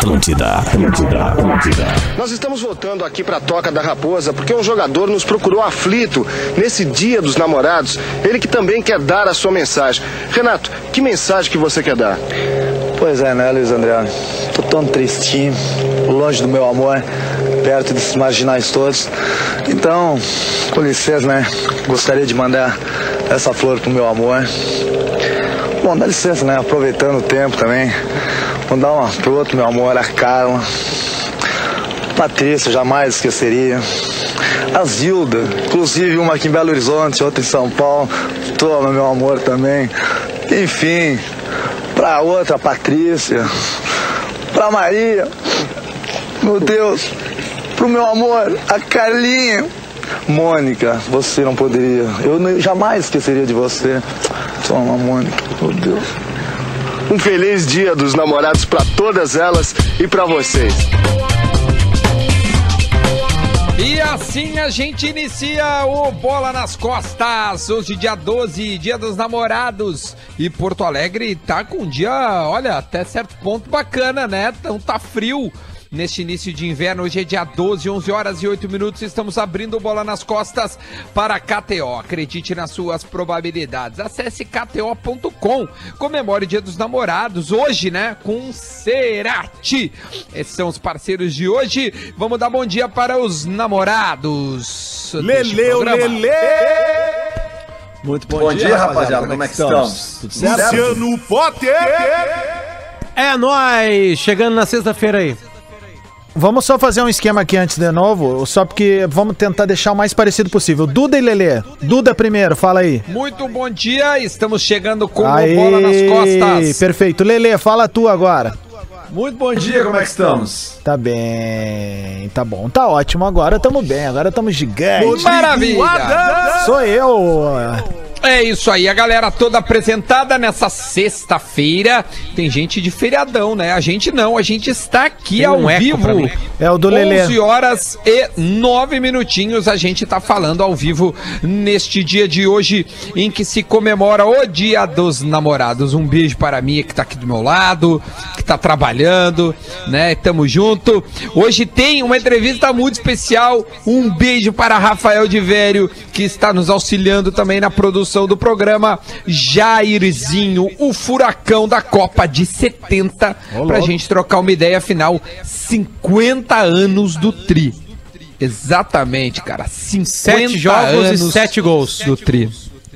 Atlântida, Atlântida, Atlântida. Nós estamos voltando aqui para a Toca da Raposa porque um jogador nos procurou aflito nesse dia dos namorados. Ele que também quer dar a sua mensagem. Renato, que mensagem que você quer dar? Pois é, né, Luiz André? Tô tão tristinho, longe do meu amor, perto desses marginais todos. Então, com licença, né? Gostaria de mandar essa flor pro meu amor. Bom, dá licença, né? Aproveitando o tempo também. Mandar uma pro outro meu amor, a Carla. Patrícia, jamais esqueceria. A Zilda, inclusive uma aqui em Belo Horizonte, outra em São Paulo. Toma, meu amor, também. Enfim, pra outra, Patrícia. Pra Maria. Meu Deus. Pro meu amor, a Carlinha. Mônica, você não poderia. Eu jamais esqueceria de você. Toma, Mônica. Meu Deus. Um feliz dia dos namorados para todas elas e para vocês. E assim a gente inicia o Bola nas Costas. Hoje, dia 12, dia dos namorados. E Porto Alegre tá com um dia, olha, até certo ponto bacana, né? Então tá frio. Neste início de inverno, hoje é dia 12, 11 horas e 8 minutos. Estamos abrindo Bola nas Costas para a KTO. Acredite nas suas probabilidades. Acesse kto.com. Comemore o Dia dos Namorados hoje, né? Com Cerati. Esses são os parceiros de hoje. Vamos dar bom dia para os namorados. Leleu. Lele! Muito bom, dia, rapaziada. Como é que estamos? Tudo certo? Luciano Potter! É nóis! Chegando na sexta-feira aí. Vamos só fazer um esquema aqui antes de novo, só porque vamos tentar deixar o mais parecido possível. Duda e Lelê. Duda primeiro, fala aí. Muito bom dia. Estamos chegando com o Bola nas Costas. Perfeito. Lelê, fala tu agora. Muito bom dia, como é que estamos? Tá bem, tá bom, tá ótimo. Agora tamo bem, agora tamo gigante. Maravilha! Sou eu. É isso aí, a galera toda apresentada nessa sexta-feira. Tem gente de feriadão, né? A gente não, a gente está aqui Tem ao um vivo. mim. É o do Lelê. 11 horas e 9 minutinhos a gente tá falando ao vivo neste dia de hoje em que se comemora o Dia dos Namorados. Um beijo para a Mia que tá aqui do meu lado, que tá trabalhando, né? Tamo junto. Hoje tem uma entrevista muito especial. Um beijo para Rafael de Vério, que está nos auxiliando também na produção do programa. Jairzinho, o furacão da Copa de 70, pra gente trocar uma ideia final. 50 anos do Tri. Exatamente, cara. 50 Sete jogos anos e sete gols. do Tri.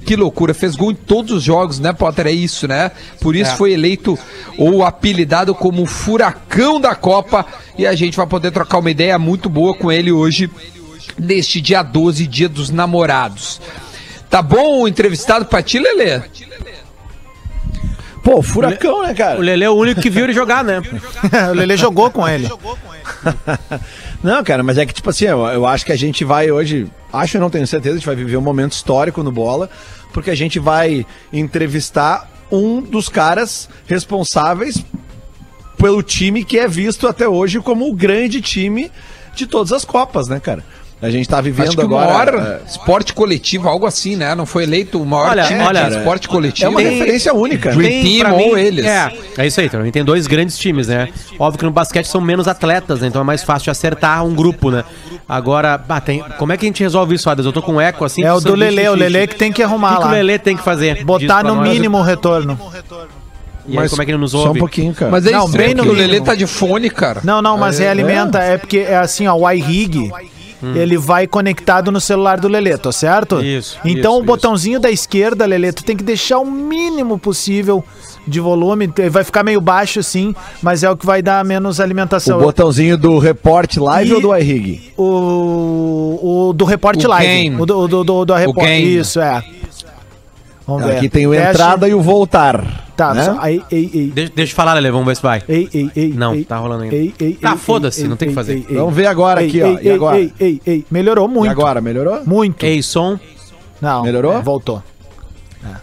Que loucura, fez gol em todos os jogos, né, Potter? É isso, né? Por isso É. foi eleito ou apelidado como o furacão da Copa. E a gente vai poder trocar uma ideia muito boa com ele hoje, neste dia 12, dia dos namorados. Tá bom o entrevistado pra ti, Lelê? Pô, furacão, né, cara? O Lele é o único que viu ele jogar, né? o Lelê jogou com ele. Não, cara, mas é que, tipo assim, eu, eu acho que a gente vai hoje, acho e não tenho certeza, a gente vai viver um momento histórico no bola, porque a gente vai entrevistar um dos caras responsáveis pelo time que é visto até hoje como o grande time de todas as Copas, né, cara? A gente tá vivendo Acho que o agora. maior é, esporte coletivo, algo assim, né? Não foi eleito o maior Olha, time olha, de esporte coletivo. é uma Tem- referência única. Dream Team ou eles. É, é isso aí. Também tem dois grandes times, né? Óbvio que no basquete são menos atletas, né? Então é mais fácil de acertar um grupo, né? Agora, ah, tem, como é que a gente resolve isso, Adas? Eu tô com eco assim. É o do sanduíche Lelê, o. Lelê que tem que O arrumar que, que o lá. Lelê tem que fazer? Botar no nós. mínimo o retorno. E aí, como é que ele nos Só ouve? um pouquinho, cara. Mas é Não, bem no o Lelê tá de fone, cara. Não, não, mas realimenta, é porque é assim, ó, o iRig, ele vai conectado no celular do Lelê, tá certo? Isso, Então isso, o botãozinho da esquerda, Lelê, tu tem que deixar o mínimo possível de volume, vai ficar meio baixo sim, mas é o que vai dar menos O alimentação. botãozinho do Report Live E- ou do iRig? O, o do Report O Live. gain. O do, do, do, do Report. Isso, é. Vamos ver. Aqui tem o Teste. entrada e o voltar. Tá, né? só, aí, ei, ei. Deixa, deixa eu falar, Lelê, vamos ver se vai. Ei, ei, ei. Não, ei, tá rolando ainda. Ei, ei, Ah, foda-se, não tem ei, que fazer. Vamos ver agora Ei, aqui, ó. ei, E agora? Ei, ei, ei, melhorou muito. E agora, melhorou? Muito. Ei, som. Não, Melhorou? é, voltou.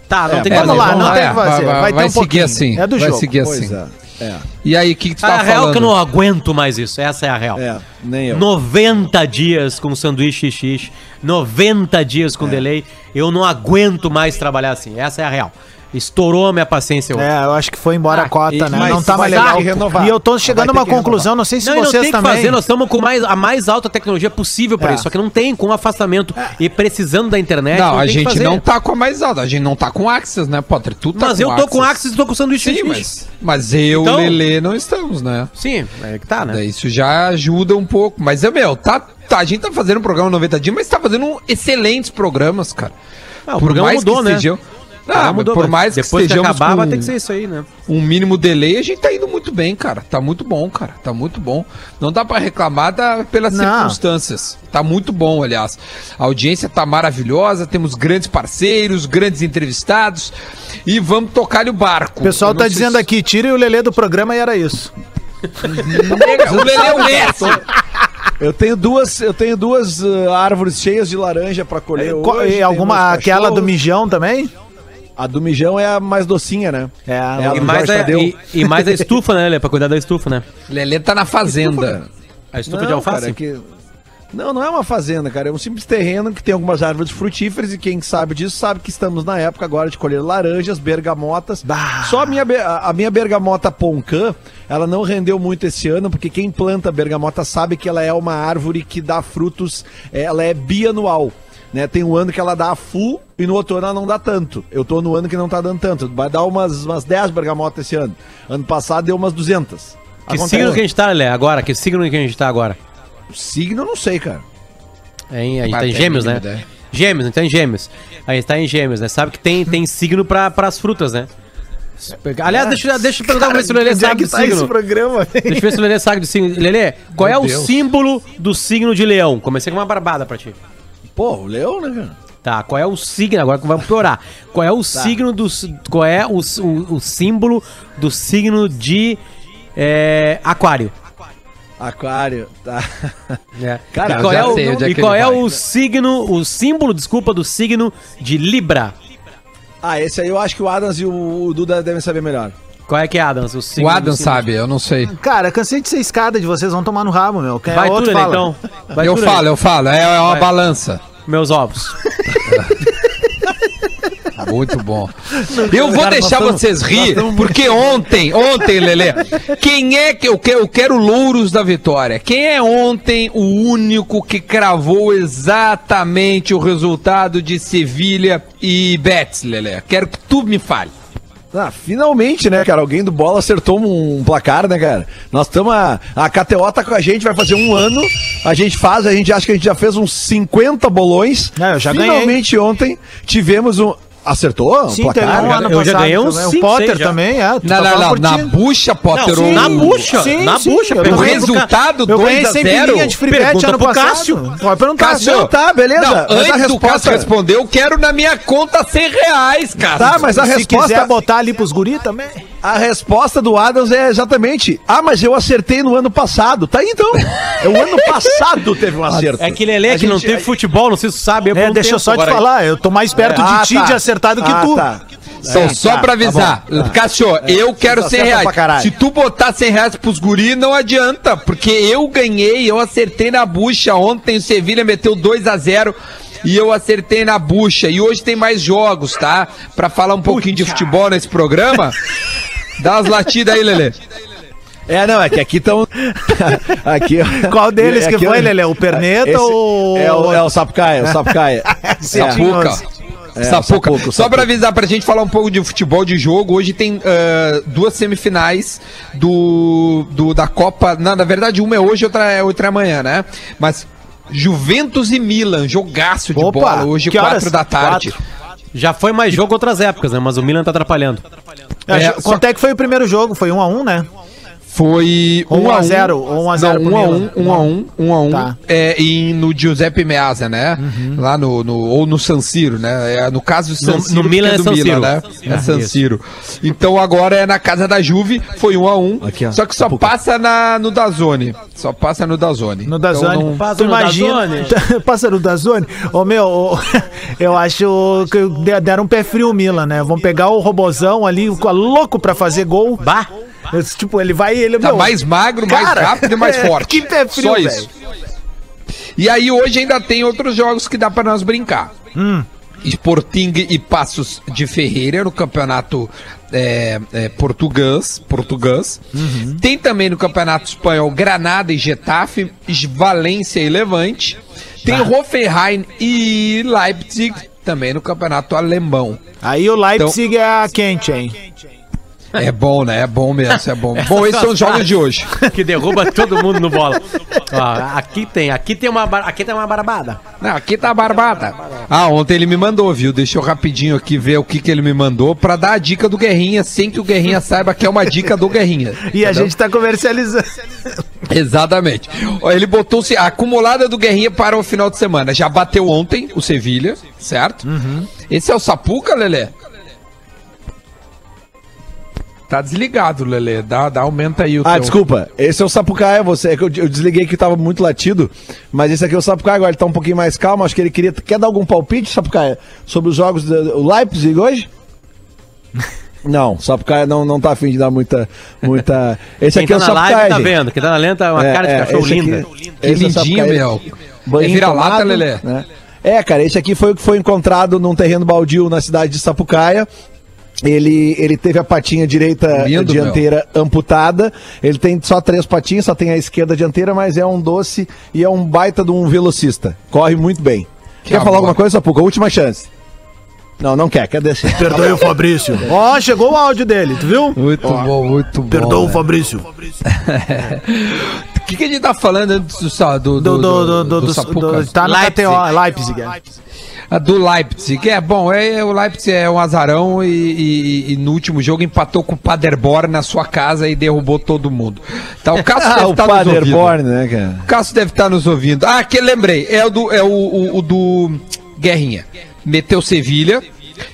Tá, não É, tem que Vamos fazer. lá, não tem é, o que fazer. vai- Vai, vai ter um seguir pouquinho. assim, É do vai jogo. seguir assim. É. É, E aí, o que, que tu A tá real é falando? que eu não aguento mais isso. Essa é a real. é, nem eu. 90 dias com sanduíche xixi, 90 dias É. com delay. Eu não aguento mais trabalhar assim. Essa é a real. Estourou a minha paciência hoje. É, eu acho que foi embora Ah, a cota, e- né? mas não tá mais legal. que renovar. E eu tô chegando a uma que conclusão, não sei se Não, e não vocês tem que também. fazer, nós estamos com mais, a mais alta tecnologia possível pra É. isso. Só que não tem, com afastamento e precisando da internet. Não, a tem que gente não tá com a mais alta, a gente não tá com Axis, né, Potter? Tu tá Mas eu tô com Axis e tô com sanduíche. Sim, mas, mas eu e Então- o Lelê não estamos, né? Sim, é que tá, né? Isso já ajuda um pouco. Mas, é, meu, tá, tá, a gente tá fazendo um programa 90 dias, mas tá fazendo um excelentes programas, cara. Ah, o programa mudou, né? estejam- Ah, mudou, por mais que depois que estejamos acabar, com vai ter que ser isso aí, né? um mínimo delay, a gente tá indo muito bem, cara. Tá muito bom, cara. Tá muito bom. Não dá pra reclamar da, pelas Não. circunstâncias. Tá muito bom, aliás. A audiência tá maravilhosa, temos grandes parceiros, grandes entrevistados e vamos tocar-lhe o barco. O pessoal tá dizendo se- aqui, tire o Lelê do programa e era isso. Nega, o Lelê é o Messi. Eu tenho duas, eu tenho duas ah, árvores cheias de laranja pra colher Qual- hoje. e alguma, aquela do mijão também? A do mijão é a mais docinha, né? É, a- É a E mais, a, e, e mais a estufa, né, Lelê? Pra cuidar da estufa, né? Lelê tá na fazenda. A estufa de alface? cara, é que- Não, não é uma fazenda, cara. É um simples terreno que tem algumas árvores frutíferas e quem sabe disso sabe que estamos na época agora de colher laranjas, bergamotas. Bah. Só a minha, a a minha bergamota poncã, ela não rendeu muito esse ano, porque quem planta bergamota sabe que ela é uma árvore que dá frutos, ela é bianual. Né, tem um ano que ela dá full e no outro ano ela não dá tanto. Eu tô no ano que não tá dando tanto. Vai dar umas, umas 10 bergamotas esse ano. Ano passado deu umas 200. Que Acontece. signo que a gente tá, Lelê, agora? Que signo que a gente tá agora? Signo eu não sei, cara. É a gente tá em tem gêmeos, a né? ideia. Gêmeos, então em gêmeos. A gente tá em gêmeos, né? Sabe que tem, tem signo pra, pras frutas, né? Aliás, deixa, deixa eu perguntar pra ver se o Lelê é sabe que do tá esse signo. programa? Deixa eu ver se o Lelê sabe do signo. Lelê, qual Meu é o Deus. símbolo do signo de leão? Comecei com uma barbada pra ti. Pô, o leão, né, cara? Tá, qual é o signo? Agora que vamos piorar. Qual é o signo do. Qual é o, o, o símbolo do signo de é, Aquário? Aquário, tá. É. Cara, e qual é, o, sei é e qual ele é vai. o signo, o símbolo, desculpa, do signo de Libra? Ah, esse aí eu acho que o Adams e o, o Duda devem saber melhor. Qual é que é, Adams? O signo Adam do signo sabe, eu não sei. Cara, cansei de ser escada de vocês, vão tomar no rabo, meu. Vai é tu, outro Lelê, fala. então. Vai eu tu, Lelê. falo, eu falo. É, é uma Vai. balança. Meus ovos. Muito bom. Eu vou deixar vocês rir, porque ontem, ontem, Lelê, quem é que eu quero, eu quero louros da vitória? Quem é ontem o único que cravou exatamente o resultado de Sevilha e Betis, Lelê? Quero que tu me fale. Ah, finalmente, né, cara? Alguém do bola acertou um placar, né, cara? Nós estamos. A, a KTO tá com a gente, vai fazer um ano. A gente faz, a gente acha que a gente já fez uns 50 bolões. É, eu já ganhei. finalmente ontem tivemos um. Acertou? Sim, um ano Eu já ganhei uns também. O cinco, Potter também, é. tu Não, tá não, não, na bucha, Potter. Não, o- na bucha. Sim, na sim, bucha. O resultado Eu ganhei 2 a 100 0 pilinha de free bet Pergunta ano pro passado. Cássio. Pode perguntar. Cássio, Não, tá, beleza. Não, mas a antes do resposta. Cássio responder, eu quero na minha conta 100 reais, cara. Tá, mas a Se resposta. quiser botar ali pros guri também. A resposta do Adams é exatamente. Ah, mas eu acertei no ano passado. Tá aí então. É o ano passado teve um acerto. É que Lelê que não gente- teve futebol, não sei se tu sabe. É, um deixa eu só te agora. falar, eu tô mais perto Ah, de ti tá. de acertar do que Ah, tu. tá. Então, só tá, pra avisar, tá tá. Cássio, eu quero tu 100 acerta reais. Se tu botar 100 reais pros guri, não adianta, porque eu ganhei, eu acertei na bucha. Ontem o Sevilha meteu 2 a 0 e eu acertei na bucha. E hoje tem mais jogos, tá? Pra falar um pouquinho de futebol nesse programa. Dá umas latidas aí, Lelê. É, não, é que aqui estão. aqui, Qual deles que aqui- foi, Lelê? O Perneta Esse- ou... É o, é o Sapucaia, o Sapucaia. Sapuca. É, Sapuca. Sapuca, Só pra Sapuca. avisar pra gente falar um pouco de futebol de jogo, hoje tem ah, duas semifinais do, do da Copa. Não, na verdade, uma é hoje, outra é, outra é amanhã, né? Mas Juventus e Milan, jogaço de Opa, bola, hoje, que quatro horas? da tarde. Já foi mais jogo outras épocas, né? Mas o Milan tá atrapalhando. É, É, Quanto é que foi o primeiro jogo? Foi 1 a 1 né? Foi 1 1 a a 1 0, 1 a 0 Não, pro 1 a 1 Milan. 1 a 1 1 a 1 Tá. é, e no Giuseppe Meazza, né? Lá no, no ou no San Siro, né? É, no caso San No- Siro, no Milan porque é San do Siro. né? É É, San. Siro. Então agora é na casa da Juve, foi 1 a 1. Aqui, ó. só que só passa na no Dazone. Só passa no Dazone. No Então Dazone. não- Passa tu no imagina. Passa no Dazone. Ô, meu, ô, eu acho que de- deram um pé frio o Milan, né? Vão pegar o robozão ali, louco pra fazer gol. Bah! Tipo, ele vai ele Tá meu, mais magro, mais cara, rápido e mais é, forte. que pé frio, Só isso. E aí hoje ainda tem outros jogos que dá pra nós brincar. Sporting e Passos de Ferreira no campeonato é, é, português. português. Tem também no campeonato espanhol Granada e Getafe, Valência e Levante. Tem Hoffenheim e Leipzig também no campeonato alemão. Aí o Leipzig é a quente, hein? É bom, né? É bom mesmo, é bom. bom, esses são os jogos de hoje. que derruba todo mundo no bola. Ó, aqui tem, aqui tem uma, aqui tem uma barbada. Não, aqui tá a barbada. Ah, ontem ele me mandou, viu? Deixa eu rapidinho aqui ver o que, que ele me mandou pra dar a dica do Guerrinha, sem que o Guerrinha saiba que é uma dica do Guerrinha. E a gente tá comercializando. Exatamente. Ele botou-se a acumulada do Guerrinha para o final de semana. Já bateu ontem o Sevilha, certo? Esse é o Sapuca, Lelê? Tá desligado, Lelê. Dá, dá aumenta aí o Ah, teu- desculpa. Esse é o Sapucaia, você. É que eu, eu desliguei que tava muito latido. Mas esse aqui é o Sapucaia, agora ele tá um pouquinho mais calmo. Acho que ele queria. Quer dar algum palpite, Sapucaia, sobre os jogos do o Leipzig hoje? Não, o Sapucaia não, não tá afim de dar muita. muita... Esse Quem aqui tá é o na Sapucaia. live tá gente. vendo. Quem tá na lenta é uma É, cara de é, cachorro esse aqui- linda. Que é lindinho, Sapucaia. meu. É Banho vira-lata, Lelê? né? É, cara, esse aqui foi o que foi encontrado num terreno baldio na cidade de Sapucaia. Ele, ele teve a patinha direita Lindo, dianteira amputada. Ele tem só três patinhas, só tem a esquerda dianteira, mas é um doce e é um baita de um velocista. Corre muito bem. quer amor. falar alguma coisa, Sapuca? Última chance. Não, não quer, quer descer. Perdoe o Fabrício. Ó, chegou o áudio dele, tu viu? Muito bom, muito bom. Perdoa o né? Fabrício. O que, que a gente tá falando antes do, sa- do, Do, do, do, do, do, Sapuca? do- tá Leipzig. Leipzig. é. Do Leipzig. É, bom, é, o Leipzig é um azarão e, e- e no último jogo empatou com o Paderborn na sua casa e derrubou todo mundo. Tá, o Cássio Ah, deve estar nos ouvindo. Paderborn, né, cara? O Cássio deve estar nos ouvindo. Ah, que lembrei. É o do, é o, o- o do Guerrinha. Meteu Sevilha,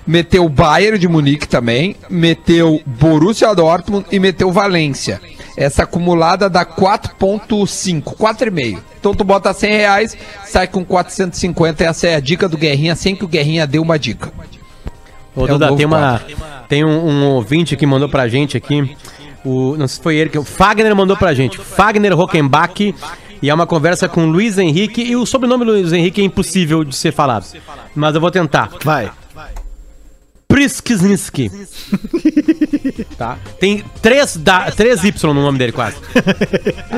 meteu o Bayern de Munique também, meteu Borussia Dortmund e meteu Valência. Essa acumulada dá 4.5, 4,5. Então tu bota 100 reais, sai com 450. Essa é a dica do Guerrinha, sem que o Guerrinha dê uma dica. Ô, É Duda, novo tem, uma, tem um, um ouvinte que mandou pra gente aqui. O, não sei se foi ele que. O Fagner mandou pra gente. Fagner Rockenbach. E é uma conversa com Luiz Henrique. E o sobrenome do Luiz Henrique é impossível de ser falado. Mas eu vou tentar. Vai. Priskzinski. tá? Tem três, da, três Y no nome dele, quase.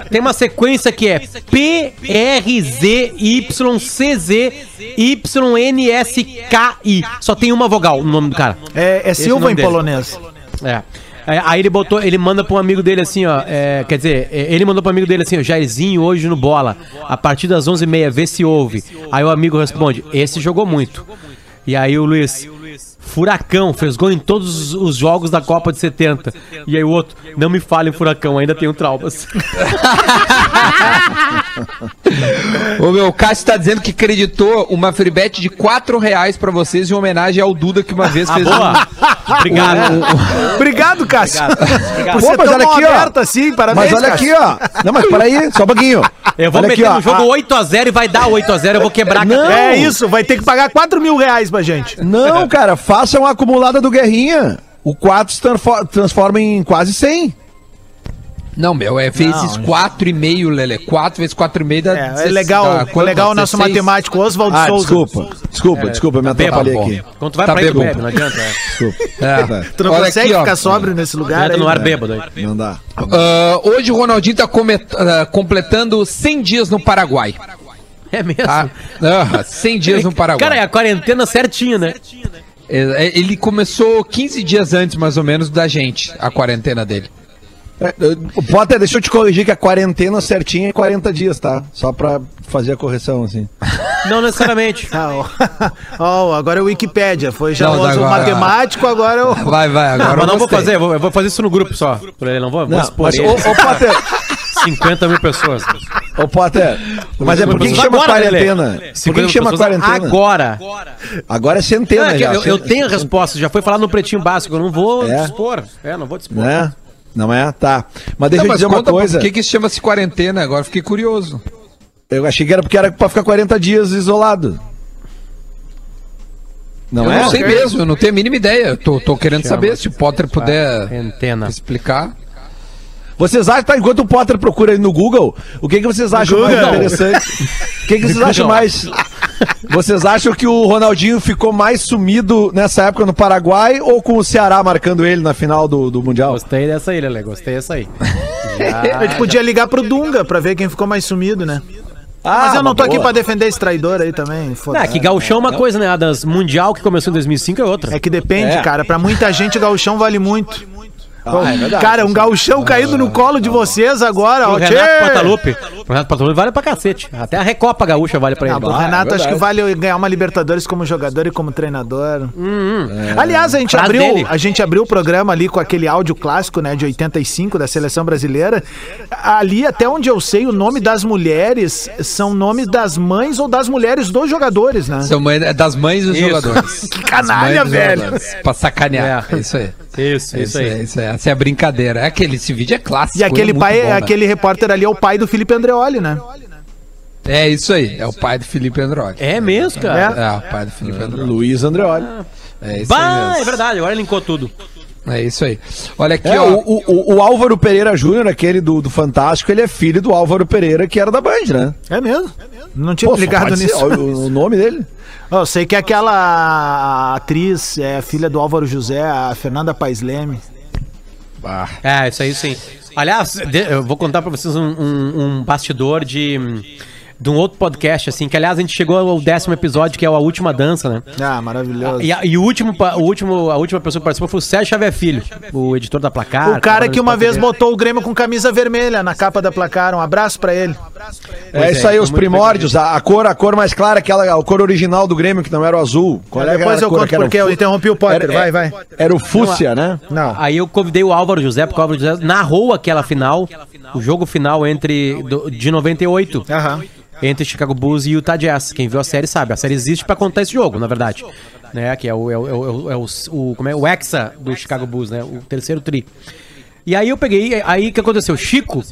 Tem uma sequência que é P, R, Z, Y, C, Z, Y, N, S, K, I. Só tem uma vogal no nome do cara. É, é é Silva em dele. polonês. É. É, Aí ele botou, ele manda pra um amigo dele assim, ó. é, quer dizer, é, ele mandou pro amigo dele assim, ó, Jairzinho hoje no bola, a partir das 11h30, vê se ouve. Aí o amigo responde, esse jogou muito. E aí o Luiz, Furacão, fez gol em todos os jogos da Copa de 70. E aí o outro, não me fale em Furacão, ainda tenho traumas. O meu Cássio tá dizendo que acreditou uma free bet de 4 reais pra vocês em homenagem ao Duda que uma vez Ah, fez boa! Obrigado. Obrigado, Cássio. Obrigado. Você Pô, mas olha aqui, ó. aberto assim, parabéns, Mas olha Cássio. aqui, ó. Não, mas peraí, só um pouquinho. Eu vou Olha meter aqui, ó, no jogo a- 8x0 e vai dar 8x0, eu vou quebrar a Não. cabeça. É isso, vai ter que pagar 4 mil reais pra gente. Não, cara, faça uma acumulada do Guerrinha. O 4 se transfor- transforma em quase 100. Não, meu, é vezes 4,5, Lele. 4 vezes 4,5 dá. É, é 16, legal, dá é quanto? legal o nosso 16? matemático Oswaldo Ah, Souza. desculpa. Desculpa, desculpa, me atrapalhei bom. aqui. Quando tu vai Tá pra bêbado. bebe, não adianta. é. Desculpa. É. Tu não Olha consegue aqui, ó. ficar sóbrio nesse lugar aí? no ar bêbado aí. Não dá. Ah, hoje o Ronaldinho tá ah, completando 100 dias no Paraguai. É mesmo? Tá? Ah, 100 dias no Paraguai. Cara, é a quarentena certinha, né? É, é, Ele começou 15 dias antes, mais ou menos, da gente, a quarentena dele. É, eu- Potter, deixa eu te corrigir que a quarentena certinha é 40 dias, tá? Só pra fazer a correção, assim. Não necessariamente. Ah, ó. Ó, agora é o Wikipédia. Foi já Não, agora- matemático, agora é o. Vai, vai, agora Mas não eu vou fazer, eu vou, eu vou fazer isso no grupo só. Por ele, não vou, vou Não, expor mas, ele. ô, ô, Potter, 50 mil pessoas. ô, Potter, mas é por que, que chama Agora, Lelê. quarentena? Por que, 50 que chama quarentena? Agora. Agora é Não, centena é já. eu, eu tenho a resposta, já foi falado no pretinho básico, eu não vou É? dispor. É, não vou dispor. Né? Não é? Tá. Mas deixa Não, eu dizer uma coisa. por que, que isso chama-se quarentena? Agora fiquei curioso. Eu achei que era porque era pra ficar 40 dias isolado. Não eu é? não sei mesmo, eu não tenho a mínima ideia. Eu tô, tô querendo Chama. saber se o Potter puder Quarentena. explicar. Vocês acham, tá, enquanto o Potter procura aí no Google, o que, que vocês acham mais Google. interessante? O que, que vocês acham mais. Vocês acham que o Ronaldinho ficou mais sumido nessa época no Paraguai ou com o Ceará marcando ele na final do, do Mundial? Gostei dessa aí, Lele. Gostei dessa aí. A gente podia ligar pro Dunga pra ver quem ficou mais sumido, né? Ah, Mas eu não tô uma aqui boa. pra defender esse traidor aí também. Foda-se. é que gauchão é uma coisa, né? A das Mundial que começou em 2005 é outra. É que depende, É. cara. Pra muita gente, gauchão vale muito. Ah, é verdade. cara, um gauchão caindo no colo de vocês agora, o ó. Renato tchê! Portaluppi. O Renato Portaluppi vale pra cacete. Até a Recopa Gaúcha vale pra Ah, ele. Ah, é Renato, acho que vale ganhar uma Libertadores como jogador e como treinador. Aliás, a gente, abriu, dele. a gente abriu o programa ali com aquele áudio clássico, né, de 85 da seleção brasileira. Ali, até onde eu sei, o nome das mulheres são nomes das mães ou das mulheres dos jogadores, né? São mãe, é das mães dos Isso. jogadores. Que canalha, velho. Pra sacanear. É. Isso aí. Isso, É isso aí. Isso aí. Essa é a brincadeira. É aquele, esse vídeo é clássico. E aquele é pai, bom, né? aquele repórter ali é o pai do Felipe Andreoli, né? É isso aí. É o pai do Felipe Android. É mesmo, cara. É, o pai do Felipe Android. Luiz Andreoli. É isso Bah, aí é mesmo. verdade, agora linkou tudo. É isso aí. Olha aqui, É, ó. o, o, o Álvaro Pereira Júnior, aquele do, do Fantástico, ele é filho do Álvaro Pereira, que era da Band, né? É mesmo? Não tinha Pô, ligado ser, nisso. ó, o, o nome dele. Eu sei que aquela atriz é filha do Álvaro José, a Fernanda Paes Leme. É, isso aí sim. Aliás, eu vou contar pra vocês um, um- um bastidor de, de um outro podcast, assim, que aliás a gente chegou ao décimo episódio, que é a última dança, né? Ah, maravilhoso. E, a, e o último, o último, a última pessoa que participou foi o Sérgio Xavier Filho, o editor da Placar. O cara que uma vez botou o Grêmio com camisa vermelha na capa da placar. Um abraço pra ele. É é, isso aí, foi os primórdios, a, a cor, a cor mais clara, aquela, a cor original do Grêmio, que não era o azul. Qual era Depois aquela eu cor conto porque o eu interrompi o Potter. Era- vai, vai. Era o Fúcia, né? Não. Aí eu convidei o Álvaro José, porque o Álvaro José narrou aquela final, o jogo final entre do- de 98. Aham. Entre Chicago Bulls e Utah Jazz. Quem viu a série sabe. A série existe pra contar esse jogo, na verdade. Né? Que é o, é o, é o, é o, o- como é? o Hexa do Chicago Bulls, né? O terceiro tri. E aí eu peguei, aí o que aconteceu? Chico,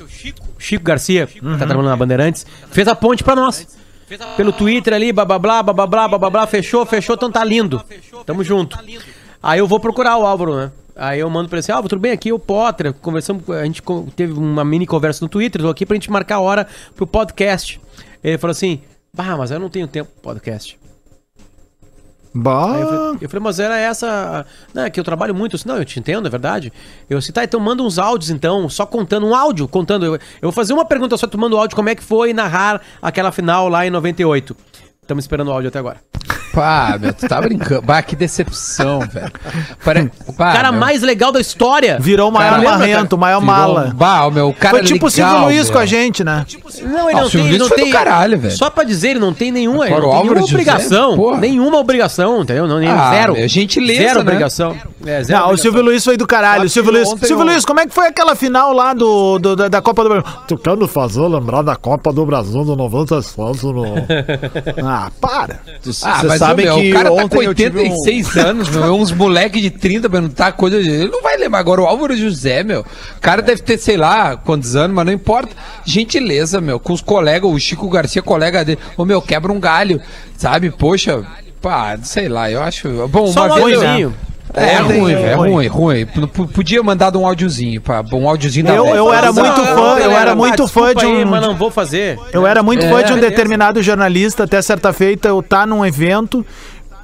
Chico Garcia, que tá trabalhando na Bandeirantes, fez a ponte pra nós. Pelo Twitter ali, blá blá blá, blá blá blá, blá blá, blá, fechou, fechou, então tá lindo. Tamo junto. Aí eu vou procurar o Álvaro, né? Aí eu mando pra ele assim, Álvaro, tudo bem? Aqui é o Potter, conversamos, a gente teve uma mini conversa no Twitter, tô aqui pra gente marcar a hora pro podcast. Ele falou assim, bah, mas eu não tenho tempo pro podcast. Aí eu Bah. falei, eu falei, mas era essa. Não, é que eu trabalho muito. Eu disse, não, eu te entendo, é verdade. Eu disse, tá, então manda uns áudios, então, só contando um áudio, contando. Eu, eu vou fazer uma pergunta só, tu manda o áudio, como é que foi narrar aquela final lá em 98. Estamos esperando o áudio até agora. Pá, meu, tu tá brincando. Bah, que decepção, velho. Pare... Pá, cara meu, mais legal da história. Virou o maior Cara, marrento, o maior virou mala. Bah, meu, o cara Foi tipo o Silvio Luiz meu. com a gente, né? Não, ele Ah, não o Silvio tem, ele Luiz não tem. caralho, velho. Só pra dizer, ele não tem nenhuma, Agora, não tem nenhuma obrigação. porra. Nenhuma obrigação, entendeu? Não, nem, Ah, zero. meu, gentileza, Zero né? obrigação. É, zero Não, o. Silvio Luiz foi do caralho. O Silvio Luiz, Silvio Luiz, como é que foi aquela final lá do, do- da, da Copa do Brasil? Tu quer me fazer lembrar da Copa do Brasil do 97 no... Ah, para. Vocês Ah, mas sabem ô, meu, que o cara tá com ontem eu tive um- 86 anos, meu, é uns moleque de 30 perguntar coisa de... Ele não vai lembrar agora o Álvaro José, meu. O cara deve ter, sei lá, quantos anos, mas não importa. Gentileza, meu, com os colegas, o Chico Garcia, colega dele. Ô, meu, quebra um galho, sabe? Poxa, pá, sei lá, eu acho... Bom, Só um vez É Ontem, ruim, velho, é ruim. ruim, ruim. P- Podia mandar um áudiozinho, pá, um áudiozinho da Eu- eu era muito fã, não, eu era muito fã de aí, um- mas não vou fazer. Eu era muito fã de um beleza. determinado jornalista, até certa feita eu tá num evento,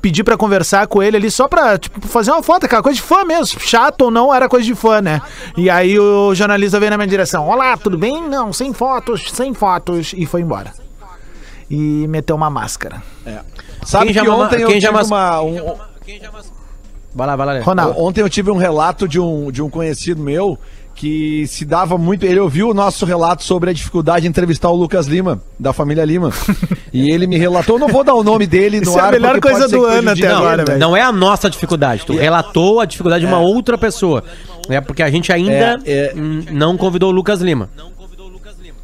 pedi pra conversar com ele ali só pra tipo, fazer uma foto, aquela coisa de fã mesmo, chato ou não, era coisa de fã, né? E aí o jornalista veio na minha direção: Olá, tudo bem? Não, sem fotos, sem fotos, e foi embora. E meteu uma máscara. Sabe Quem já que mama- ontem eu quem já tive mas- uma... um- Vai lá, vai lá. Ronaldo. Ontem eu tive um relato de um, de um conhecido meu que se dava muito. Ele ouviu o nosso relato sobre a dificuldade de entrevistar o Lucas Lima, da família Lima. e ele me relatou, não vou dar o nome dele no Isso é a ar. melhor porque coisa pode ser do ano até agora, velho. Não é a nossa dificuldade, tu relatou a dificuldade de uma outra pessoa. É porque a gente ainda É, é. hum, não convidou o Lucas Lima.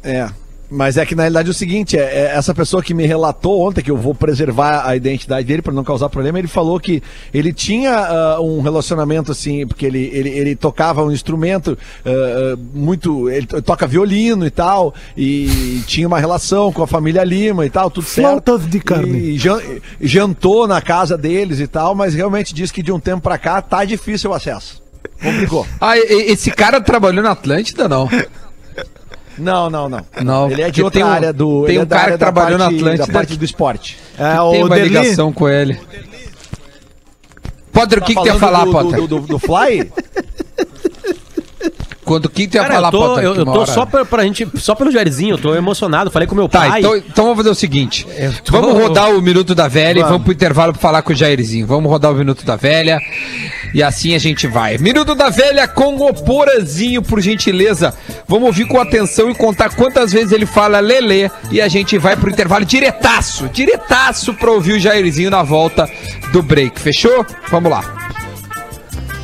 É. Mas é que na realidade é o seguinte, é, é essa pessoa que me relatou ontem, que eu vou preservar a identidade dele para não causar problema, ele falou que ele tinha ah, um relacionamento assim, porque ele, ele, ele tocava um instrumento ah, muito. Ele to- toca violino e tal, e tinha uma relação com a família Lima e tal, tudo certo. Flautas de carne. E jan- jantou na casa deles e tal, mas realmente diz que de um tempo pra cá tá difícil o acesso. Complicou. Ah, esse cara trabalhou na Atlântida, não? Não, não, não. Não, ele é de outra tem um- área do. tem ele um é da cara área que trabalhou na parte- Atlântida Da parte que- do esporte. É, Tem o uma Derli, ligação com ele. Potter, o que, que tu ia Tá falar, do, Potter? Do, do, do Fly? Quando, o tu ia Cara, falar, eu tô, eu, eu tô hora- só pra, pra gente, só pelo Jairzinho, eu tô emocionado. Falei com meu Tá, pai. então, então vamos fazer o seguinte. tô- Vamos rodar o Minuto da Velha e vamos pro intervalo pra falar com o Jairzinho. Vamos rodar o Minuto da Velha e assim a gente vai. Minuto da Velha com o Porazinho, por gentileza. Vamos ouvir com atenção e contar quantas vezes ele fala Lelê e a gente vai pro intervalo diretaço, diretaço pra ouvir o Jairzinho na volta do break. Fechou? Vamos lá.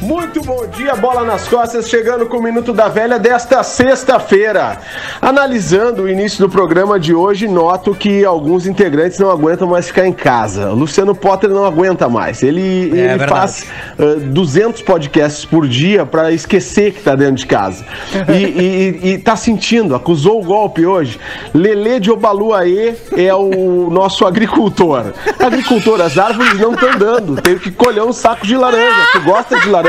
Muito bom dia, bola nas costas, chegando com o Minuto da Velha desta sexta-feira. Analisando o início do programa de hoje, noto que alguns integrantes não aguentam mais ficar em casa. O Luciano Potter não aguenta mais. Ele, ele verdade. faz uh, 200 podcasts por dia para esquecer que tá dentro de casa. E, e, e- e tá sentindo, acusou o golpe hoje. Lelê de Obaluaê é o nosso agricultor. Agricultor, as árvores não estão dando. Tenho que colher um saco de laranja. Tu gosta de laranja?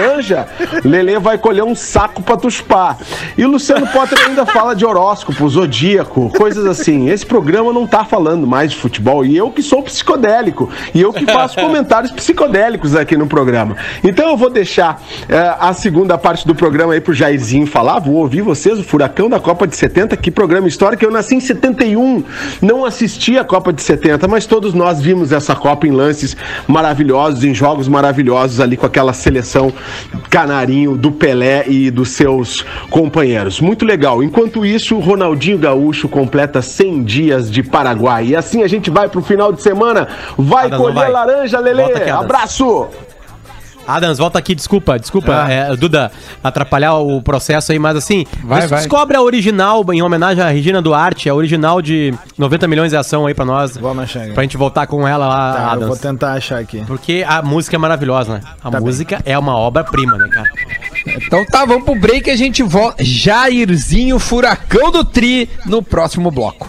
Lelê vai colher um saco pra tu chupar. E o Luciano Potter ainda fala de horóscopo, zodíaco, coisas assim. Esse programa não tá falando mais de futebol. E eu que sou psicodélico. E eu que faço comentários psicodélicos aqui no programa. Então eu vou deixar eh, a segunda parte do programa aí pro Jairzinho falar. Vou ouvir vocês, o Furacão da Copa de 70. Que programa histórico. Eu nasci em 71. Não assisti a Copa de 70, mas todos nós vimos essa Copa em lances maravilhosos, em jogos maravilhosos ali com aquela seleção canarinho do Pelé e dos seus companheiros. Muito legal. Enquanto isso, o Ronaldinho Gaúcho completa 100 dias de Paraguai. E assim a gente vai pro final de semana. Vai Adams, não colher vai. laranja, Adams. Abraço. Adams, volta aqui, desculpa, desculpa, Ah. é, Duda, atrapalhar o processo aí, mas assim, Vai, vai. descobre a original, em homenagem à Regina Duarte, a original de 90 milhões de ação aí pra nós, Vamos achar aqui. pra gente voltar com ela lá, Tá, eu Adams. vou tentar achar aqui. Porque a música é maravilhosa, né? A Tá música é uma obra-prima, né, cara? Então tá, vamos pro break e a gente volta. Jairzinho Furacão do Tri no próximo bloco.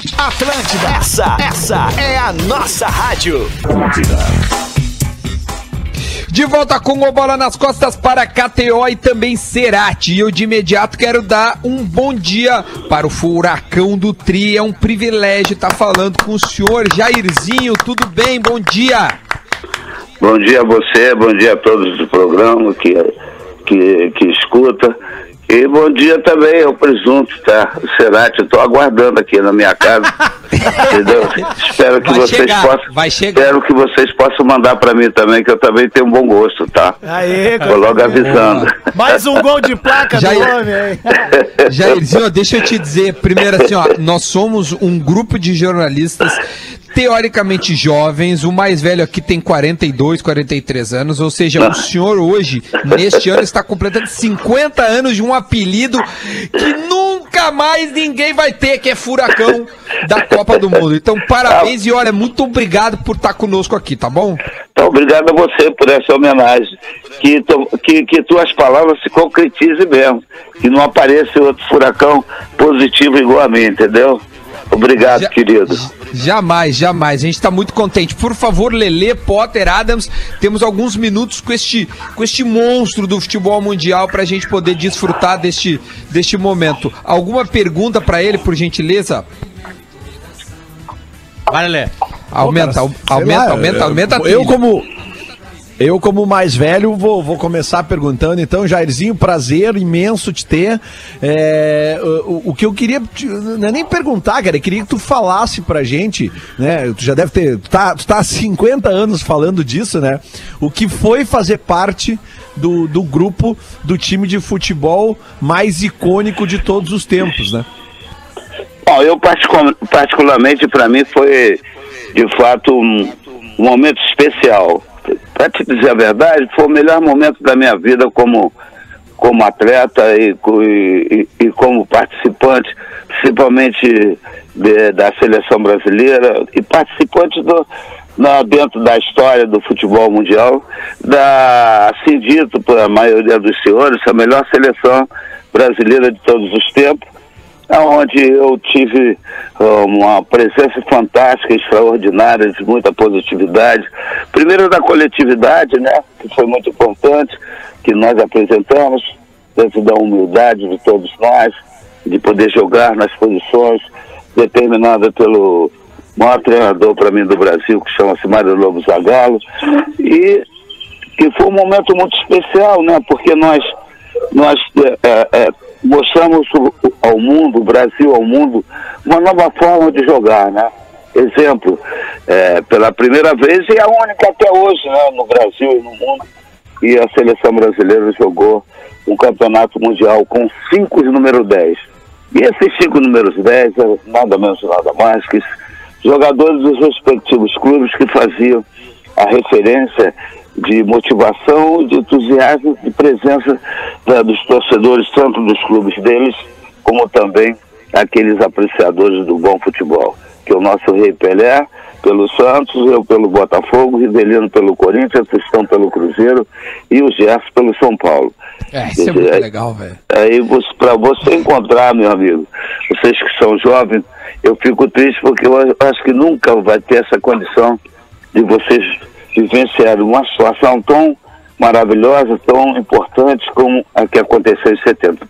Atlântida, essa, essa é a nossa rádio. De volta com o Bola nas Costas para KTO e também Cerati. E eu de imediato quero dar um bom dia para o Furacão do Tri. É um privilégio estar falando com o senhor Jairzinho. Tudo bem? Bom dia. Bom dia a você, bom dia a todos do programa que, que, que escuta. E bom dia também ao presunto, tá? O Cerati, eu tô aguardando aqui na minha casa. entendeu? Espero que Vai vocês chegar, possam. vai chegar. Espero que vocês possam mandar pra mim também, que eu também tenho um bom gosto, tá? Aê, Vou logo avisando. Mais um gol de placa Já- do homem aí. Jairzinho, deixa eu te dizer, primeiro assim, ó, nós somos um grupo de jornalistas teoricamente jovens, o mais velho aqui tem 42, 43 anos, ou seja, o senhor hoje, neste ano, está completando 50 anos de um apelido que nunca mais ninguém vai ter, que é Furacão da Copa do Mundo. Então, parabéns e olha, muito obrigado por estar conosco aqui, tá bom? Então, obrigado a você por essa homenagem. Que, tu- que, que tuas palavras se concretizem mesmo. Que não apareça outro furacão positivo igual a mim, entendeu? Obrigado, Já- querido. Jamais, jamais. A gente está muito contente. Por favor, Lele, Potter, Adams, temos alguns minutos com este, com este monstro do futebol mundial para a gente poder desfrutar deste, deste momento. Alguma pergunta para ele, por gentileza? Vai, Lelê. Aumenta, au- Sei aumenta, lá, aumenta, eu- aumenta. a Eu como eu como mais velho vou, vou começar perguntando então, Jairzinho, prazer imenso te ter. É, o, o que eu queria te- não é nem perguntar, cara, eu queria que tu falasse pra gente, né? Tu já deve ter, tu tá, tu tá há 50 anos falando disso, né? O que foi fazer parte do, do grupo do time de futebol mais icônico de todos os tempos, né? Bom, eu particu- particularmente para mim foi de fato um, um momento especial. Para te dizer a verdade, foi o melhor momento da minha vida como como atleta e, e- e- como participante, principalmente de- da seleção brasileira e participante do, na- dentro da história do futebol mundial, da, assim dito pela maioria dos senhores, a melhor seleção brasileira de todos os tempos onde eu tive uma presença fantástica, extraordinária, de muita positividade. Primeiro da coletividade, né, que foi muito importante, que nós apresentamos, dentro da humildade de todos nós, de poder jogar nas posições determinadas pelo maior treinador para mim do Brasil, que chama-se Mário Lobo Zagallo, e que foi um momento muito especial, né? Porque nós, nós é, é, é, mostramos ao mundo, o Brasil ao mundo, uma nova forma de jogar, né? Exemplo, é, pela primeira vez e a única até hoje, né? No Brasil e no mundo, e a seleção brasileira jogou um campeonato mundial com cinco de número 10. E esses cinco números 10 eram nada menos nada mais que jogadores dos respectivos clubes que faziam a referência de motivação, de entusiasmo, de presença né, dos torcedores, tanto dos clubes deles, como também aqueles apreciadores do bom futebol, que o nosso Rei Pelé, pelo Santos, eu pelo Botafogo, Rivelino pelo Corinthians, o Tostão pelo Cruzeiro e o Gerson pelo São Paulo. É, isso é muito legal, velho. Aí para você encontrar, meu amigo, vocês que são jovens, eu fico triste porque eu acho que nunca vai ter essa condição de vocês vivenciarem uma situação tão maravilhosa, tão importante como a que aconteceu em 70.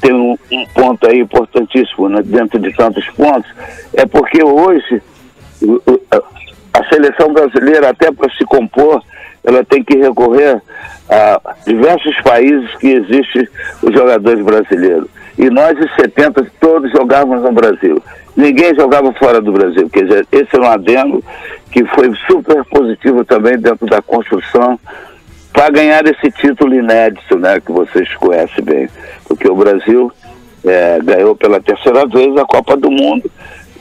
Tem um, um ponto aí importantíssimo, né, dentro de tantos pontos, é porque hoje a seleção brasileira, até para se compor, ela tem que recorrer a diversos países que existem os jogadores brasileiros. E nós, em 70, todos jogávamos no Brasil. Ninguém jogava fora do Brasil. Quer dizer, esse é um adendo que foi super positivo também dentro da construção para ganhar esse título inédito, né, que vocês conhecem bem. Porque o Brasil eh, ganhou pela terceira vez a Copa do Mundo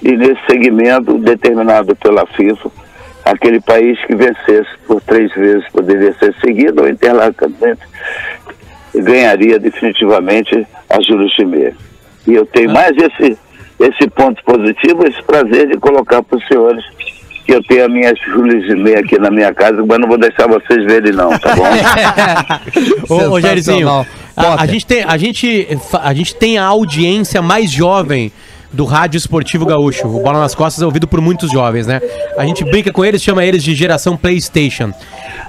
e nesse segmento determinado pela FIFA, aquele país que vencesse por três vezes poderia ser seguido ou interlacamente ganharia definitivamente a Júlio Chimê. E eu tenho mais esse, esse ponto positivo, esse prazer de colocar para os senhores que eu tenho a minha Júlio Chimê aqui na minha casa, mas não vou deixar vocês verem não, tá bom? Ô, ô Jairzinho, a, a gente tem, a, gente, a gente tem a audiência mais jovem do Rádio Esportivo Gaúcho. O Bola nas Costas é ouvido por muitos jovens, né? A gente brinca com eles, chama eles de geração PlayStation.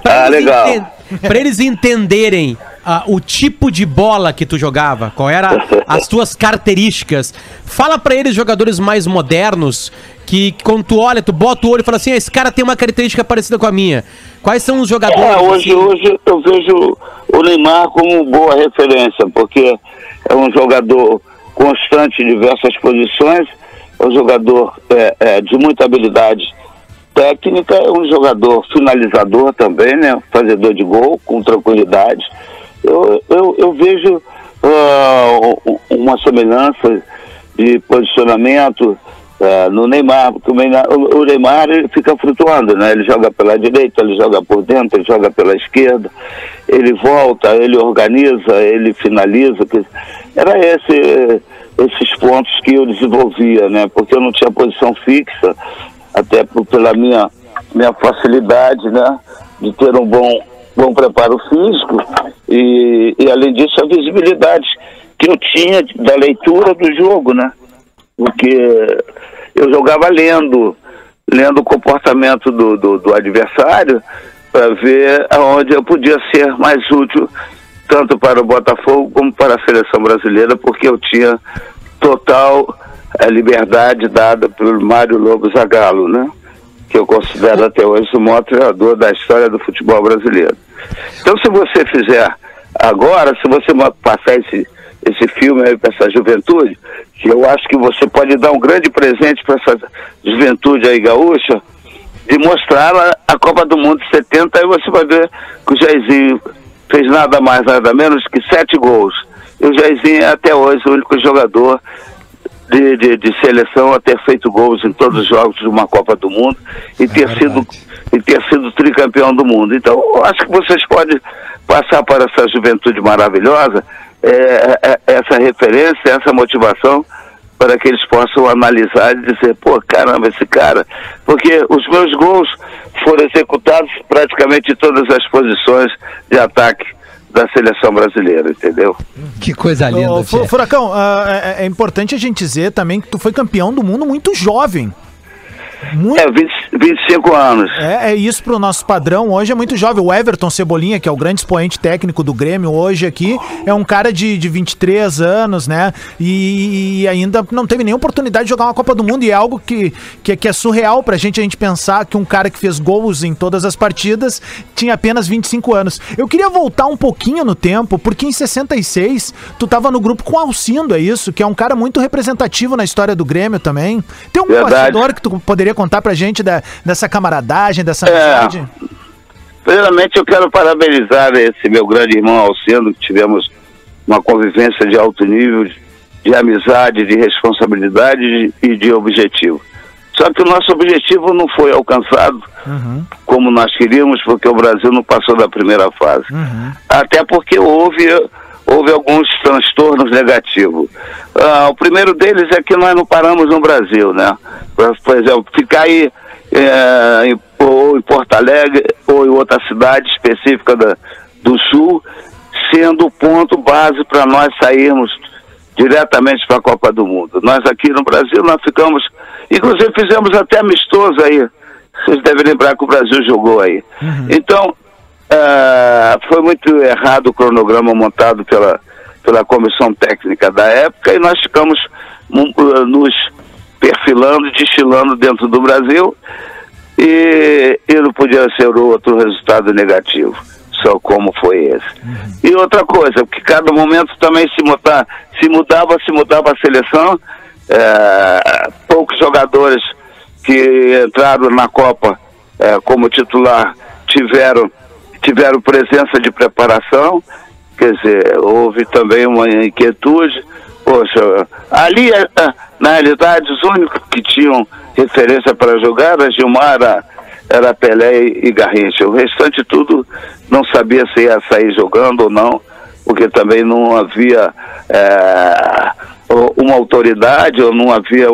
Ah, eles legal. Pra eles entenderem ah, o tipo de bola que tu jogava, qual era as tuas características. Fala pra eles, jogadores mais modernos, que quando tu olha, tu bota o olho e fala assim, "Ah, esse cara tem uma característica parecida com a minha. Quais são os jogadores? É, hoje, assim? hoje eu vejo o Neymar como boa referência, porque é um jogador constante em diversas posições, é um jogador é, é, de muita habilidade técnica, é um jogador finalizador também, né? Fazedor de gol, com tranquilidade. Eu, eu, eu vejo ah, u- uma semelhança de posicionamento ah, no Neymar, porque o Neymar, o- Neymar fica flutuando, né? Ele joga pela direita, ele joga por dentro, ele joga pela esquerda, ele volta, ele organiza, ele finaliza. Era esse, esses pontos que eu desenvolvia, né? Porque eu não tinha posição fixa, até por- pela minha, minha facilidade, né? De ter um bom, bom preparo físico e, e além disso a visibilidade que eu tinha da leitura do jogo, né? Porque eu jogava lendo, lendo o comportamento do, do, do adversário para ver aonde eu podia ser mais útil tanto para o Botafogo como para a seleção brasileira, porque eu tinha total eh, liberdade dada pelo Mário Lobo Zagallo, né? Que eu considero até hoje o maior treinador da história do futebol brasileiro. Então, se você fizer agora, se você passar esse, esse filme aí para essa juventude, que eu acho que você pode dar um grande presente para essa juventude aí gaúcha, de mostrar a, a Copa do Mundo de 70, aí você vai ver que o Jairzinho fez nada mais, nada menos que sete gols. E o Jairzinho é até hoje o único jogador de, de, de seleção a ter feito gols em todos os jogos de uma Copa do Mundo e ter sido e ter sido tricampeão do mundo. Então, eu acho que vocês podem passar para essa juventude maravilhosa é, é, essa referência, essa motivação para que eles possam analisar e dizer, pô, caramba, esse cara. Porque os meus gols foram executados praticamente em todas as posições de ataque da seleção brasileira, entendeu? Que coisa linda, Ô. Furacão, ah, é, é importante a gente dizer também que tu foi campeão do mundo muito jovem. Muito. É, 20, 25 anos. É, é isso pro nosso padrão. Hoje é muito jovem. O Everton Cebolinha, que é o grande expoente técnico do Grêmio hoje aqui, é um cara de, de 23 anos, né? E, e ainda não teve nenhuma oportunidade de jogar uma Copa do Mundo. E é algo que, que, que é surreal pra gente a gente pensar que um cara que fez gols em todas as partidas tinha apenas 25 anos. Eu queria voltar um pouquinho no tempo, porque em 66 tu tava no grupo com o Alcindo, é isso? Que é um cara muito representativo na história do Grêmio também. Tem um Verdade. bastidor que tu poderia contar pra gente da, dessa camaradagem, dessa É. amizade? Primeiramente, eu quero parabenizar esse meu grande irmão Alcendo, que tivemos uma convivência de alto nível, de, de amizade, de responsabilidade de- e de objetivo. Só que o nosso objetivo não foi alcançado como nós queríamos, porque o Brasil não passou da primeira fase. Até porque houve, houve alguns transtornos negativos. Ah, o primeiro deles é que nós não paramos no Brasil, né? Por, exemplo, ficar aí é, em, ou em Porto Alegre ou em outra cidade específica da- do Sul, sendo o ponto base para nós sairmos diretamente para a Copa do Mundo. Nós aqui no Brasil, nós ficamos, inclusive fizemos até amistoso aí. Vocês devem lembrar que o Brasil jogou aí. Então, ah, foi muito errado o cronograma montado pela, pela comissão técnica da época e nós ficamos mu- ah, nos perfilando, destilando dentro do Brasil e, e não podia ser outro resultado negativo, só como foi esse. E outra coisa, porque cada momento também se, muda, se mudava, se mudava a seleção, eh, poucos jogadores que entraram na Copa eh, como titular tiveram, tiveram presença de preparação, quer dizer, houve também uma inquietude. Poxa, ali, eh, eh, na realidade, os únicos que tinham referência para jogar era Gilmar, era, Pelé e Garrincha. O restante tudo não sabia se ia sair jogando ou não, porque também não havia o- uma autoridade ou não havia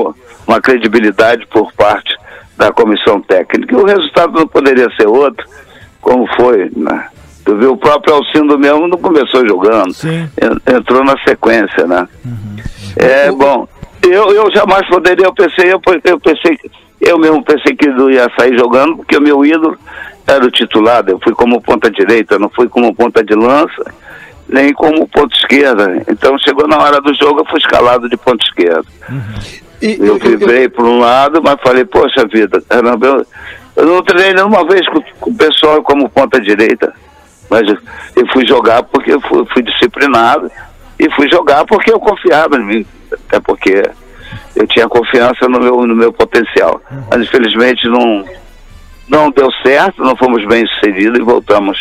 uma credibilidade por parte da comissão técnica. E o resultado não poderia ser outro, como foi, né? Tu viu, o próprio Alcindo mesmo não começou jogando, En- entrou na sequência, né? É, bom, eu, eu jamais poderia, eu pensei, eu, eu pensei, eu mesmo pensei que não ia sair jogando, porque o meu ídolo era o titular, eu fui como ponta direita, não fui como ponta de lança, nem como ponta esquerda. Então chegou na hora do jogo, eu fui escalado de ponta esquerda. eu vibrei por um lado, mas falei, poxa vida, caramba, eu, eu não treinei nenhuma vez com, com o pessoal como ponta direita. Mas eu, fui jogar porque eu fui, fui disciplinado e fui jogar porque eu confiava em mim, até porque eu tinha confiança no meu, no meu potencial. Mas infelizmente não, não deu certo, não fomos bem sucedidos e voltamos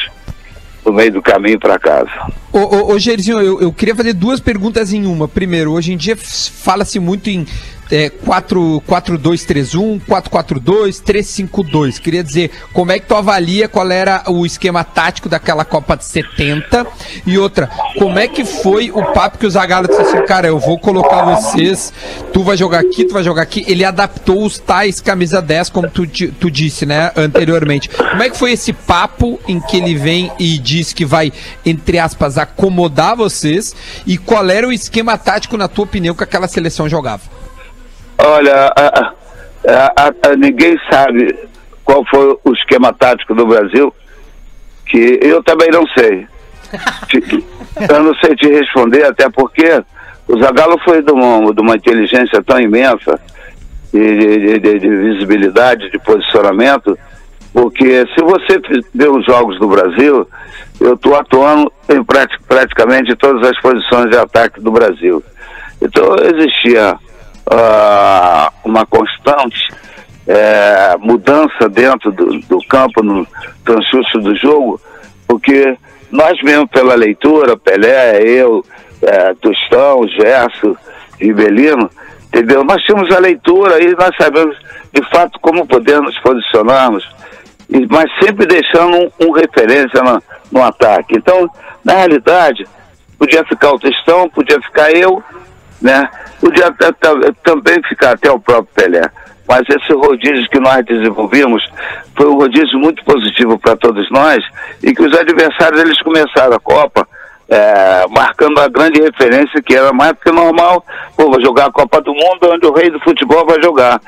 no meio do caminho para casa. Ô, ô, ô eu, eu queria fazer duas perguntas em uma. Primeiro, hoje em dia fala-se muito em é, 4-2-3-1, 4-4-2, 3-5-2. Queria dizer, como é que tu avalia qual era o esquema tático daquela Copa de 70? E outra, como é que foi o papo que o Zagallo disse assim, cara, eu vou colocar vocês, tu vai jogar aqui, tu vai jogar aqui. Ele adaptou os tais camisa 10, como tu, tu disse, né, anteriormente. Como é que foi esse papo em que ele vem e diz que vai, entre aspas, acomodar vocês? E qual era o esquema tático, na tua opinião, que aquela seleção jogava? Olha, a- a- a- ninguém sabe qual foi o esquema tático do Brasil, que eu também não sei. Eu não sei te responder, até porque o Zagallo foi de uma, de uma inteligência tão imensa de, de- de- de visibilidade, de posicionamento, porque se você vê os jogos do Brasil, eu estou atuando em prati- praticamente todas as posições de ataque do Brasil. Então existia ah, uma constante eh, mudança dentro do, do campo, no transcurso do jogo, porque nós mesmo pela leitura, Pelé, eu, eh, Tostão, Gerson, Ribelino, entendeu? Nós tínhamos a leitura e nós sabemos de fato como podemos nos posicionarmos, mas sempre deixando um, um referência no, no ataque. Então, na realidade, podia ficar o Tostão, podia ficar eu, né? Podia também ficar até o próprio Pelé. Mas esse rodízio que nós desenvolvimos foi um rodízio muito positivo para todos nós e que os adversários eles começaram a Copa é, marcando a grande referência que era mais do que normal. Pô, vou jogar a Copa do Mundo onde o rei do futebol vai jogar.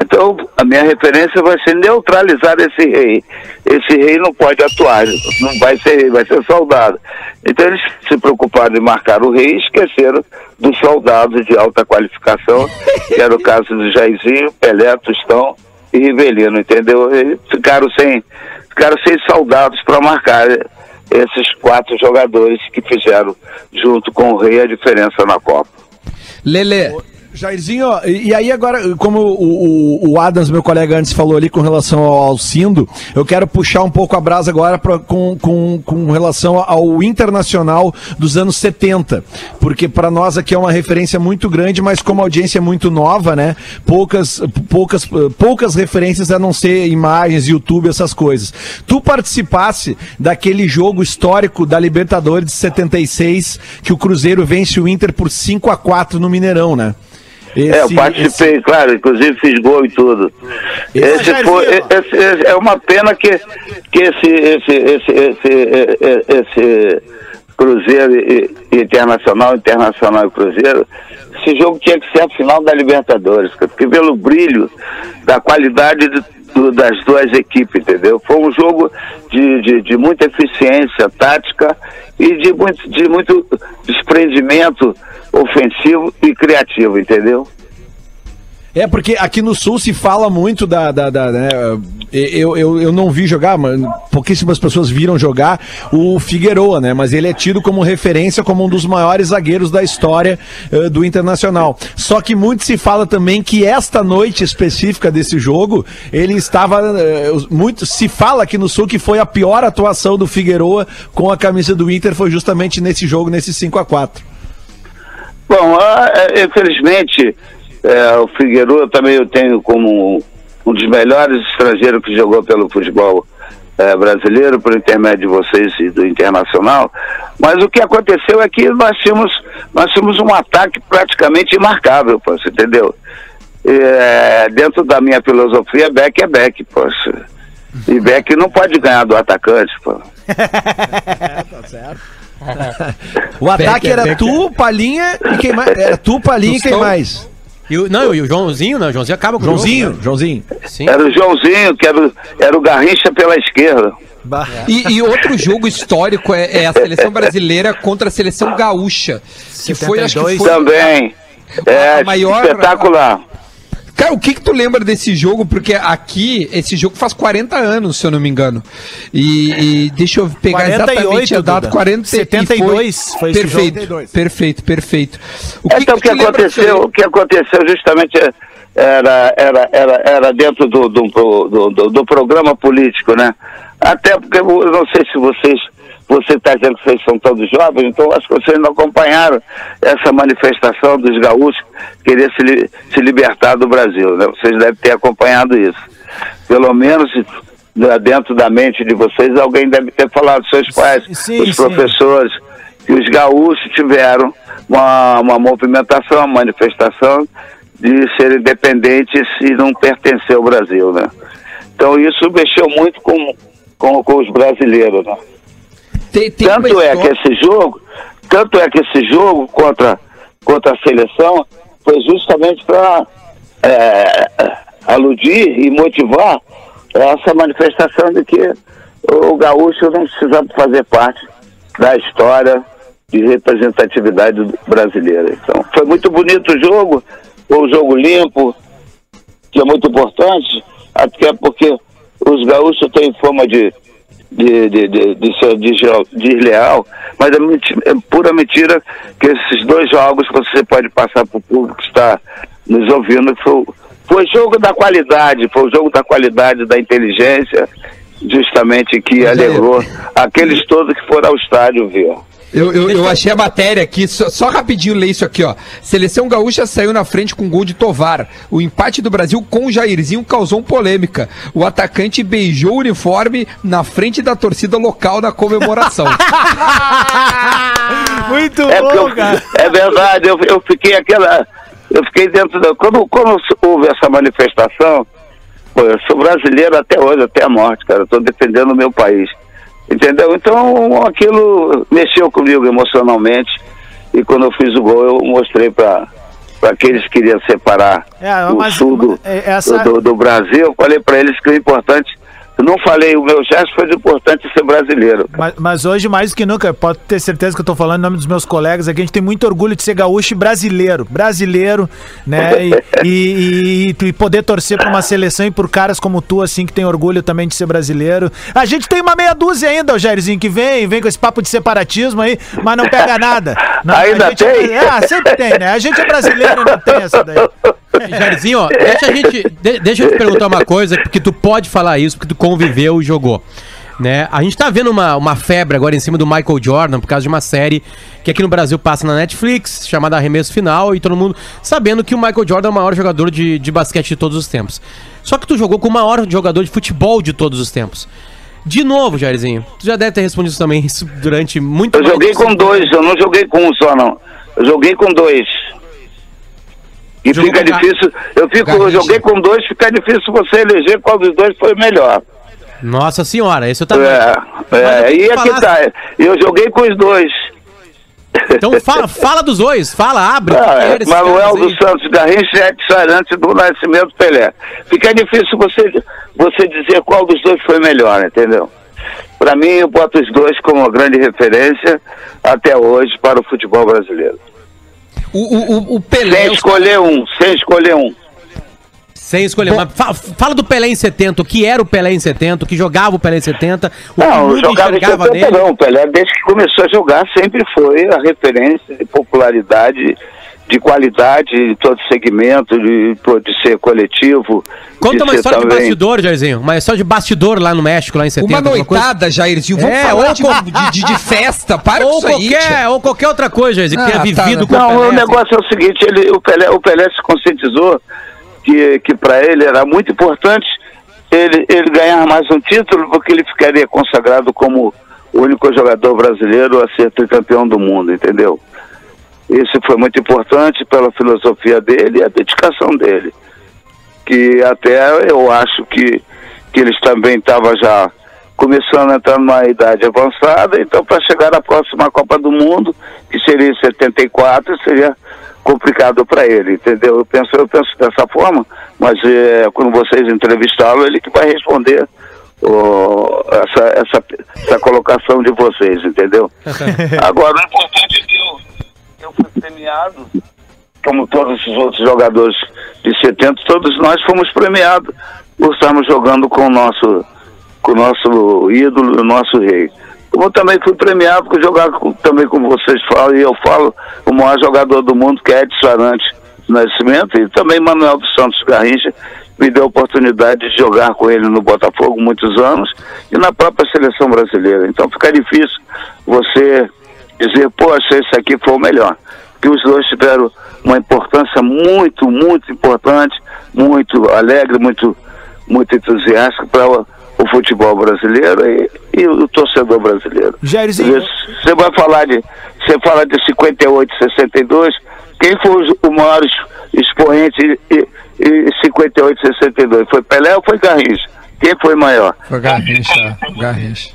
Então, a minha referência vai ser neutralizar esse rei. Esse rei não pode atuar, não vai ser rei, vai ser soldado. Então, eles se preocuparam em marcar o rei e esqueceram dos soldados de alta qualificação, que era o caso do Jairzinho, Pelé, Tostão e Rivelino, entendeu? E ficaram sem, ficaram sem soldados para marcar esses quatro jogadores que fizeram, junto com o rei, a diferença na Copa. Lele, Jairzinho, e aí agora, como o, o- o Adams, meu colega antes falou ali com relação ao Alcindo, eu quero puxar um pouco a brasa agora pra, com, com, com relação ao internacional dos anos 70, porque para nós aqui é uma referência muito grande, mas como a audiência é muito nova, né, poucas, poucas, poucas referências a não ser imagens, YouTube, essas coisas. Tu participasse daquele jogo histórico da Libertadores de 76, que o Cruzeiro vence o Inter por 5 a 4 no Mineirão, né? É, eu Esse- participei, claro, inclusive fiz gol e tudo. Esse foi, esse- esse- é uma pena que, que esse, esse, esse, esse, esse, esse Cruzeiro e, Internacional, Internacional e Cruzeiro, esse jogo tinha que ser a final da Libertadores, porque pelo brilho da qualidade de- do- das duas equipes, entendeu? Foi um jogo de, de, de muita eficiência tática e de muito, de muito desprendimento ofensivo e criativo, entendeu? É, porque aqui no Sul se fala muito da. da, da- né, eu, eu, eu não vi jogar, mas pouquíssimas pessoas viram jogar o Figueroa, né? Mas ele é tido como referência como um dos maiores zagueiros da história eh, do Internacional. Só que muito se fala também que esta noite específica desse jogo, ele estava. os- muito Se fala aqui no Sul que foi a pior atuação do Figueroa com a camisa do Inter, foi justamente nesse jogo, nesse 5 a 4 Bom, ah, é, infelizmente, é, o Figueiredo também eu tenho como um dos melhores estrangeiros que jogou pelo futebol é, brasileiro, por intermédio de vocês e do Internacional. Mas o que aconteceu é que nós tínhamos, nós tínhamos um ataque praticamente imarcável, poxa, entendeu? É, dentro da minha filosofia, Beck é Beck, poxa. E Beck não pode ganhar do atacante, pô. tá certo. O ataque Becker, era Becker. tu, Palinha e quem mais? Era tu, Palinha e quem Tostão. mais? E o, não, e o Joãozinho, não, o Joãozinho acaba com Joãozinho, o jogo. né? Joãozinho. Sim. Era o Joãozinho, que era, o- era o Garrincha pela esquerda. E, e outro jogo histórico é, é a seleção brasileira contra a seleção gaúcha. Que foi, acho que foi Também. É, a maior- espetacular. Cara, o que que tu lembra desse jogo? Porque aqui, esse jogo faz 40 anos, se eu não me engano. E, e deixa eu pegar 48, exatamente a data. Duda. 40, e 72 foi esse perfeito, jogo. Perfeito, perfeito. O então, o que tu lembra disso aí? aconteceu, o que aconteceu justamente é- era, era, era, era dentro do, do, do, do- do programa político, né? Até porque eu não sei se vocês, você está dizendo que vocês são todos jovens, então acho que vocês não acompanharam essa manifestação dos gaúchos querer se, li- se libertar do Brasil, né? Vocês devem ter acompanhado isso. Pelo menos né, dentro da mente de vocês, alguém deve ter falado, seus pais, sim, os sim. professores, que os gaúchos tiveram uma, uma movimentação, uma manifestação de ser independentes e não pertencer ao Brasil, né? Então isso mexeu muito com, com, com os brasileiros, né? Tem- tem tanto é que esse jogo, tanto é que esse jogo contra, contra a seleção foi justamente para aludir e motivar essa manifestação de que o gaúcho não precisava fazer parte da história de representatividade brasileira. Então, foi muito bonito o jogo, foi um jogo limpo, que é muito importante, até porque os gaúchos têm fama de, de, de, de, de ser desleal- mas é, menti- é pura mentira que esses dois jogos você pode passar para o público que está nos ouvindo. Foi, foi jogo da qualidade, foi o jogo da qualidade, da inteligência, justamente que alegrou aqueles todos que foram ao estádio ver. Eu, eu, eu achei a matéria aqui, só, só rapidinho ler isso aqui, ó. Seleção gaúcha saiu na frente com gol de Tovar. O empate do Brasil com o Jairzinho causou polêmica. O atacante beijou o uniforme na frente da torcida local na comemoração. Muito É, bom, eu- cara. é verdade, eu, eu fiquei aquela. Eu fiquei dentro da. Quando, quando houve essa manifestação, pô, eu sou brasileiro até hoje, até a morte, cara. Eu tô defendendo o meu país. Entendeu? Então aquilo mexeu comigo emocionalmente. E quando eu fiz o gol, eu mostrei para para aqueles que queriam separar É, o sul do, é, essa- do, do- do Brasil. Eu falei para eles que o importante, eu não falei, o meu gesto foi importante ser brasileiro. Mas, mas hoje, mais do que nunca, pode ter certeza que eu tô falando em nome dos meus colegas aqui, a gente tem muito orgulho de ser gaúcho e brasileiro. Brasileiro, né? E, e- e- e poder torcer pra uma seleção e por caras como tu, assim, que tem orgulho também de ser brasileiro. A gente tem uma meia dúzia ainda, o Jairzinho, que vem, vem com esse papo de separatismo aí, mas não pega nada. Não, a Ainda gente é- tem? ah, sempre tem, né? A gente é brasileiro e não tem essa daí. Jairzinho, ó, deixa a gente. de- deixa eu te perguntar uma coisa, porque tu pode falar isso, porque tu conviveu e jogou. Né? A gente tá vendo uma, uma febre agora em cima do Michael Jordan por causa de uma série que aqui no Brasil passa na Netflix, chamada Arremesso Final, e todo mundo sabendo que o Michael Jordan é o maior jogador de, de basquete de todos os tempos. Só que tu jogou com o maior jogador de futebol de todos os tempos. De novo, Jairzinho, tu já deve ter respondido isso também isso durante muito Eu joguei com dois, eu não joguei com um só, não. Eu joguei com dois. E Jogou fica difícil, eu fico, eu joguei com dois, fica difícil você eleger qual dos dois foi melhor. Nossa senhora, esse eu tava. É, é, eu aí é que tá. Eu joguei com os dois. Então fala, fala dos dois, fala, abre. Ah, é, Manuel dos Santos Garrincha e Edson Arantes do Nascimento Pelé. Fica difícil você, você dizer qual dos dois foi melhor, entendeu? Para mim, eu boto os dois como uma grande referência até hoje para o futebol brasileiro. O, o, o- o Pelé. Sem escolher um, sem escolher um. Sem escolher. Mas fa- fala do Pelé em 70, o que era o Pelé em 70, o que jogava o Pelé em 70, o que o Não, mundo jogava em enxergava 70 nele. não. O Pelé, desde que começou a jogar, sempre foi a referência de popularidade, de qualidade, de todo segmento, de, de ser coletivo. Conta de uma ser história de também- bastidor, Jairzinho. Uma história de bastidor lá no México, lá em 70. Uma noitada, Jairzinho. Vamos É, falar ou de, com- de, de- de festa. Para com Ou isso aí. qualquer, tia. ou qualquer outra coisa, Jairzinho, que Ah, tenha tá, vivido né? com o Não, Pelé. o assim. negócio é o seguinte, ele, o, Pelé, o Pelé se conscientizou que, que para ele era muito importante ele, ele ganhar mais um título, porque ele ficaria consagrado como o único jogador brasileiro a ser tricampeão do mundo, entendeu? Isso foi muito importante pela filosofia dele e a dedicação dele. Que até eu acho que, que eles também estavam já começando a entrar numa idade avançada, então para chegar à próxima Copa do Mundo, que seria em 74, seria complicado para ele, entendeu? Eu penso, eu penso dessa forma, mas é, quando vocês entrevistá-lo, ele que vai responder ó, essa, essa, essa colocação de vocês, entendeu? Agora, o importante é que eu, fui premiado, como todos os outros jogadores de 70, todos nós fomos premiados por estarmos jogando com o nosso, com o nosso ídolo, o nosso rei. Eu também fui premiado por jogar com- também como vocês falam, e eu falo, o maior jogador do mundo, que é Edson Arantes Nascimento, e também Manuel dos Santos Garrincha, me deu a oportunidade de jogar com ele no Botafogo muitos anos e na própria seleção brasileira. Então fica difícil você dizer, poxa, esse aqui foi o melhor. Que os dois tiveram uma importância muito, muito importante, muito alegre, muito, muito entusiástica para o, o futebol brasileiro e, e o torcedor brasileiro. Jairzinho. Você vai falar de. Você fala de 58, 62. Quem foi o maior expoente em em 58, 62? Foi Pelé ou foi Garrincha? Quem foi maior? Foi Garrincha. Garrincha.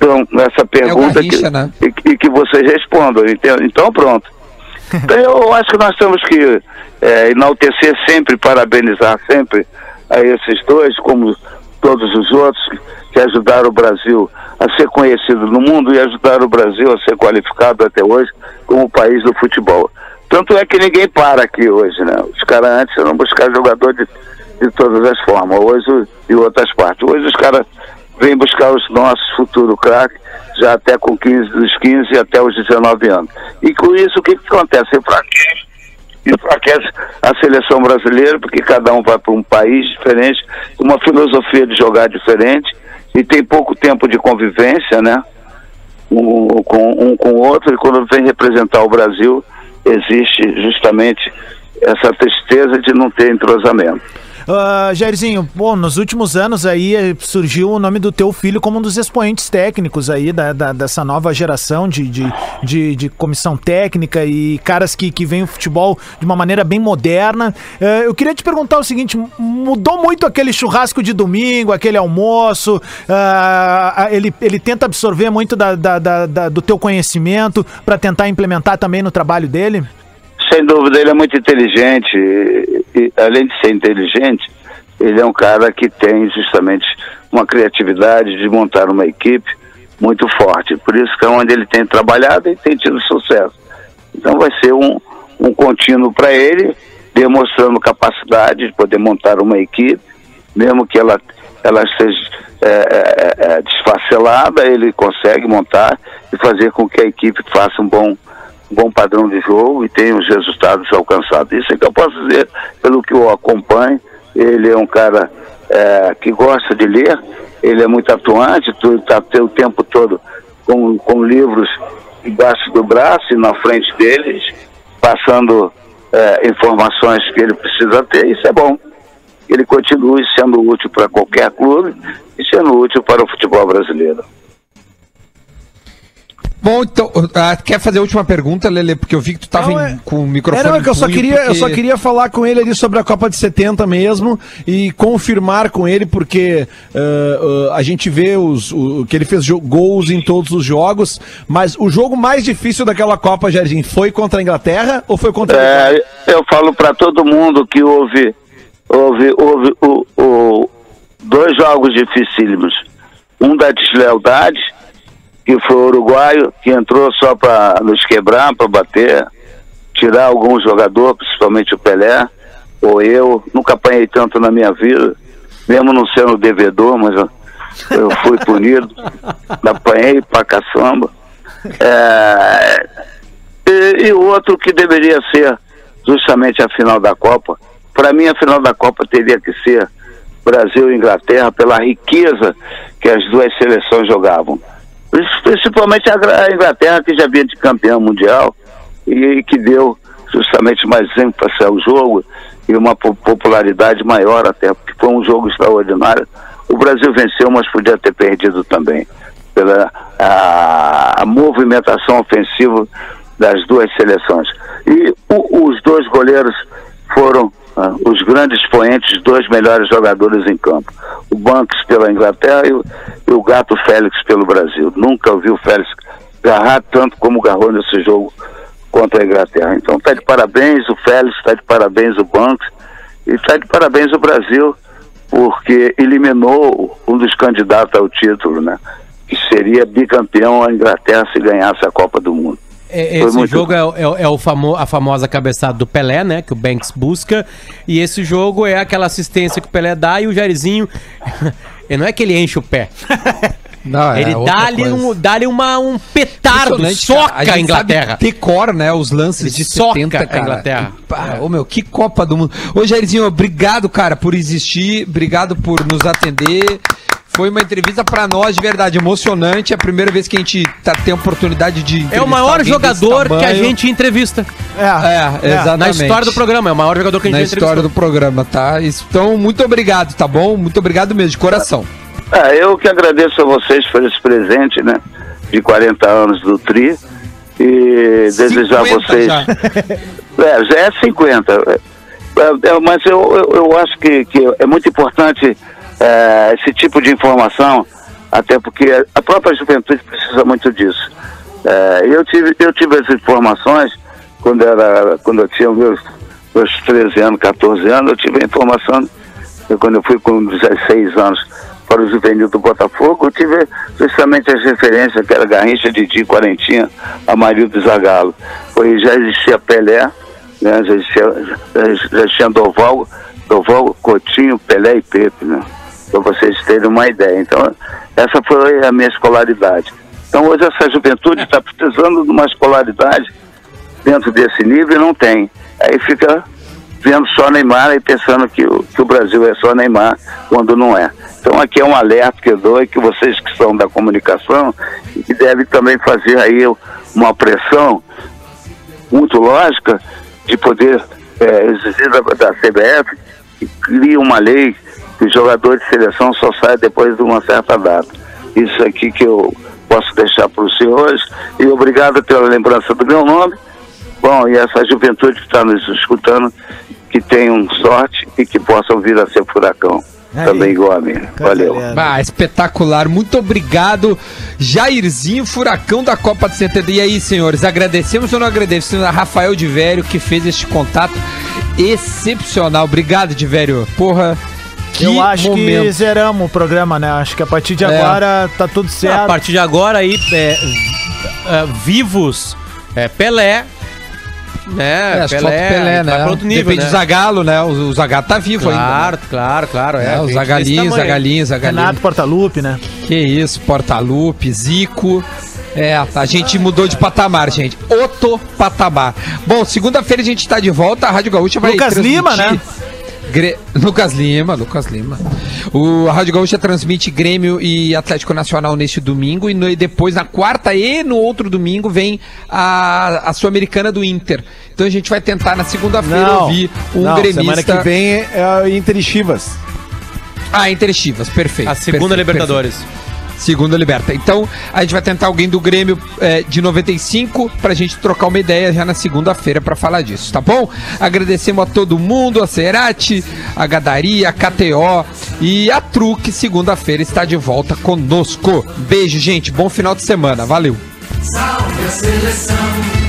Então, essa pergunta Garrincha, que, né? e, e que vocês respondam. Então, então pronto. Então, eu acho que nós temos que é, enaltecer sempre, parabenizar sempre a esses dois, como todos os outros que ajudaram o Brasil a ser conhecido no mundo e ajudaram o Brasil a ser qualificado até hoje como o país do futebol. Tanto é que ninguém para aqui hoje, né? Os caras antes eram buscar jogador de, de todas as formas, hoje e outras partes. Hoje os caras vêm buscar os nossos futuros craques, já até com 15, dos 15 até os 19 anos. E com isso o que, que acontece? Enfraquece, enfraquece a seleção brasileira, porque cada um vai para um país diferente, uma filosofia de jogar diferente, e tem pouco tempo de convivência, né? Um com, um com o outro, e quando vem representar o Brasil, existe justamente essa tristeza de não ter entrosamento. Ah, Jairzinho, pô, nos últimos anos aí eh, surgiu o nome do teu filho como um dos expoentes técnicos aí da, da- dessa nova geração de, de, de, de comissão técnica e caras que, que veem o futebol de uma maneira bem moderna. Eh, eu queria te perguntar o seguinte: mudou muito aquele churrasco de domingo, aquele almoço? ah, ele, ele tenta absorver muito da, da- da- da- do teu conhecimento para tentar implementar também no trabalho dele? Sem dúvida, ele é muito inteligente. E, além de ser inteligente, ele é um cara que tem justamente uma criatividade de montar uma equipe muito forte. Por isso que é onde ele tem trabalhado e tem tido sucesso. Então vai ser um, um contínuo para ele, demonstrando capacidade de poder montar uma equipe, mesmo que ela, ela seja é, é, é, desfacelada, ele consegue montar e fazer com que a equipe faça um bom, um bom padrão de jogo e tenha os resultados alcançados. Isso é que eu posso dizer, pelo que eu acompanho. Ele é um cara é, que gosta de ler, ele é muito atuante, está o tempo todo com, com livros embaixo do braço e na frente deles, passando é, informações que ele precisa ter, isso é bom. Ele continue sendo útil para qualquer clube e sendo útil para o futebol brasileiro. Bom, então, ah, quer fazer a última pergunta, Lele? Porque eu vi que tu tava Não, em- é- com o microfone. É, não, é que eu só, queria, eu só porque- queria falar com ele ali sobre a Copa de 70 mesmo e confirmar com ele, porque ah, ah, a gente vê os, o, que ele fez gols em todos os jogos, mas o jogo mais difícil daquela Copa, Jardim, foi contra a Inglaterra ou foi contra a É, eu falo para todo mundo que houve, houve, houve o, o- dois jogos dificílimos. Um da deslealdade, que foi o uruguaio, que entrou só para nos quebrar, para bater, tirar algum jogador, principalmente o Pelé, ou eu. Nunca apanhei tanto na minha vida, mesmo não sendo devedor, mas eu, eu fui punido. apanhei pra caçamba. É, e, e o outro que deveria ser justamente a final da Copa. Para mim, a final da Copa teria que ser Brasil e Inglaterra, pela riqueza que as duas seleções jogavam. Princi- Principalmente a Inglaterra, que já vinha de campeão mundial e que deu justamente mais ênfase ao jogo e uma po- popularidade maior até, porque foi um jogo extraordinário. O Brasil venceu, mas podia ter perdido também, pela a, a movimentação ofensiva das duas seleções. E o- os dois goleiros foram ah, os grandes expoentes, dois melhores jogadores em campo. O Banks pela Inglaterra e o, e o Gato Félix pelo Brasil. Nunca ouvi o Félix agarrar tanto como agarrou nesse jogo contra a Inglaterra. Então está de parabéns o Félix, está de parabéns o Banks e está de parabéns o Brasil, porque eliminou um dos candidatos ao título, né? Que seria bicampeão a Inglaterra se ganhasse a Copa do Mundo. É, Esse muito jogo é, o- é é o famo, a famosa cabeçada do Pelé, né? Que o Banks busca. E esse jogo é aquela assistência que o Pelé dá e o Jairzinho. não é que ele enche o pé. Não, é ele outra dá-lhe um, dá uma, um petardo, soca a, gente Inglaterra. sabe decor, né? Os lances de soca 70, a cara. Inglaterra. Pá, Ô, meu, que Copa do Mundo. Ô, Jairzinho, obrigado, cara, por existir. Obrigado por nos atender. Foi uma entrevista pra nós de verdade emocionante. É a primeira vez que a gente tá, tem a oportunidade de. É o maior jogador que a gente entrevista. É, É, exatamente. Na história do programa, é o maior jogador que a gente Na história do programa, tá? Então, muito obrigado, tá bom? Muito obrigado mesmo, de coração. Ah, eu que agradeço a vocês por esse presente, né? De 40 anos do Tri. E desejar a 50 vocês. já. É, já é 50. É, é, mas eu, eu, eu acho que, que é muito importante é, esse tipo de informação, até porque a própria juventude precisa muito disso. É, eu, tive, eu tive as informações quando, era, quando eu tinha meus, meus 13 anos, 14 anos, eu tive a informação quando eu fui com 16 anos para o juvenil do Botafogo, eu tive justamente as referências, que era Garrincha, Didi, Quarentinha, Amarildo Zagalo. Foi, já existia Pelé, né, já existia, já existia Doval, Doval, Coutinho, Pelé e Pepe, né? Para vocês terem uma ideia. Então, essa foi a minha escolaridade. Então, hoje essa juventude está precisando de uma escolaridade dentro desse nível e não tem. Aí fica vendo só Neymar e pensando que o, que o Brasil é só Neymar, quando não é. Então aqui é um alerta que eu dou e que vocês que são da comunicação e que devem também fazer aí uma pressão muito lógica de poder é, exigir da, da CBF que crie uma lei que o jogador de seleção só sai depois de uma certa data. Isso aqui que eu posso deixar para os senhores e obrigado pela lembrança do meu nome. Bom, e essa juventude que está nos escutando, que tenham sorte e que possam vir a ser furacão. também igual a minha. Valeu. Ah, espetacular. Muito obrigado, Jairzinho, furacão da Copa de 70. E aí, senhores, agradecemos ou não agradecemos a Rafael de Vério que fez este contato excepcional. Obrigado, de Vério. Porra, que Eu acho que momento. zeramos o programa, né? Acho que a partir de É. agora tá tudo A certo. partir de agora aí, é, é, vivos, é, Pelé, né? É, só o Pelé, né? Vai pra outro nível, Depende né? do Zagalo, né? O, o Zagalo tá vivo Claro, ainda. claro, claro. né? É, É, o Zagalinho. Zagalinho, Zagalinho. Renato Portaluppi, né? Que isso, Portalupe, Zico. É, a gente mudou de patamar, gente. Outro patamar. Bom, segunda-feira a gente tá de volta. A Rádio Gaúcha vai Lucas Lima, né? Gre- Lucas Lima, Lucas Lima. O a Rádio Gaúcha transmite Grêmio e Atlético Nacional neste domingo e, no- e depois na quarta e no outro domingo vem a, a Sul-Americana do Inter. Então a gente vai tentar na segunda-feira ouvir um não, gremista. semana que vem é, é Inter e Chivas. Ah, Inter e Chivas, perfeito. A segunda perfeito, Libertadores. perfeito. Segunda Liberta. Então, a gente vai tentar alguém do Grêmio é, de 95 pra gente trocar uma ideia já na segunda-feira pra falar disso, tá bom? Agradecemos a todo mundo, a Cerati, a Gadaria, a KTO e a Truque, segunda-feira está de volta conosco. Beijo, gente. Bom final de semana. Valeu. Salve a seleção.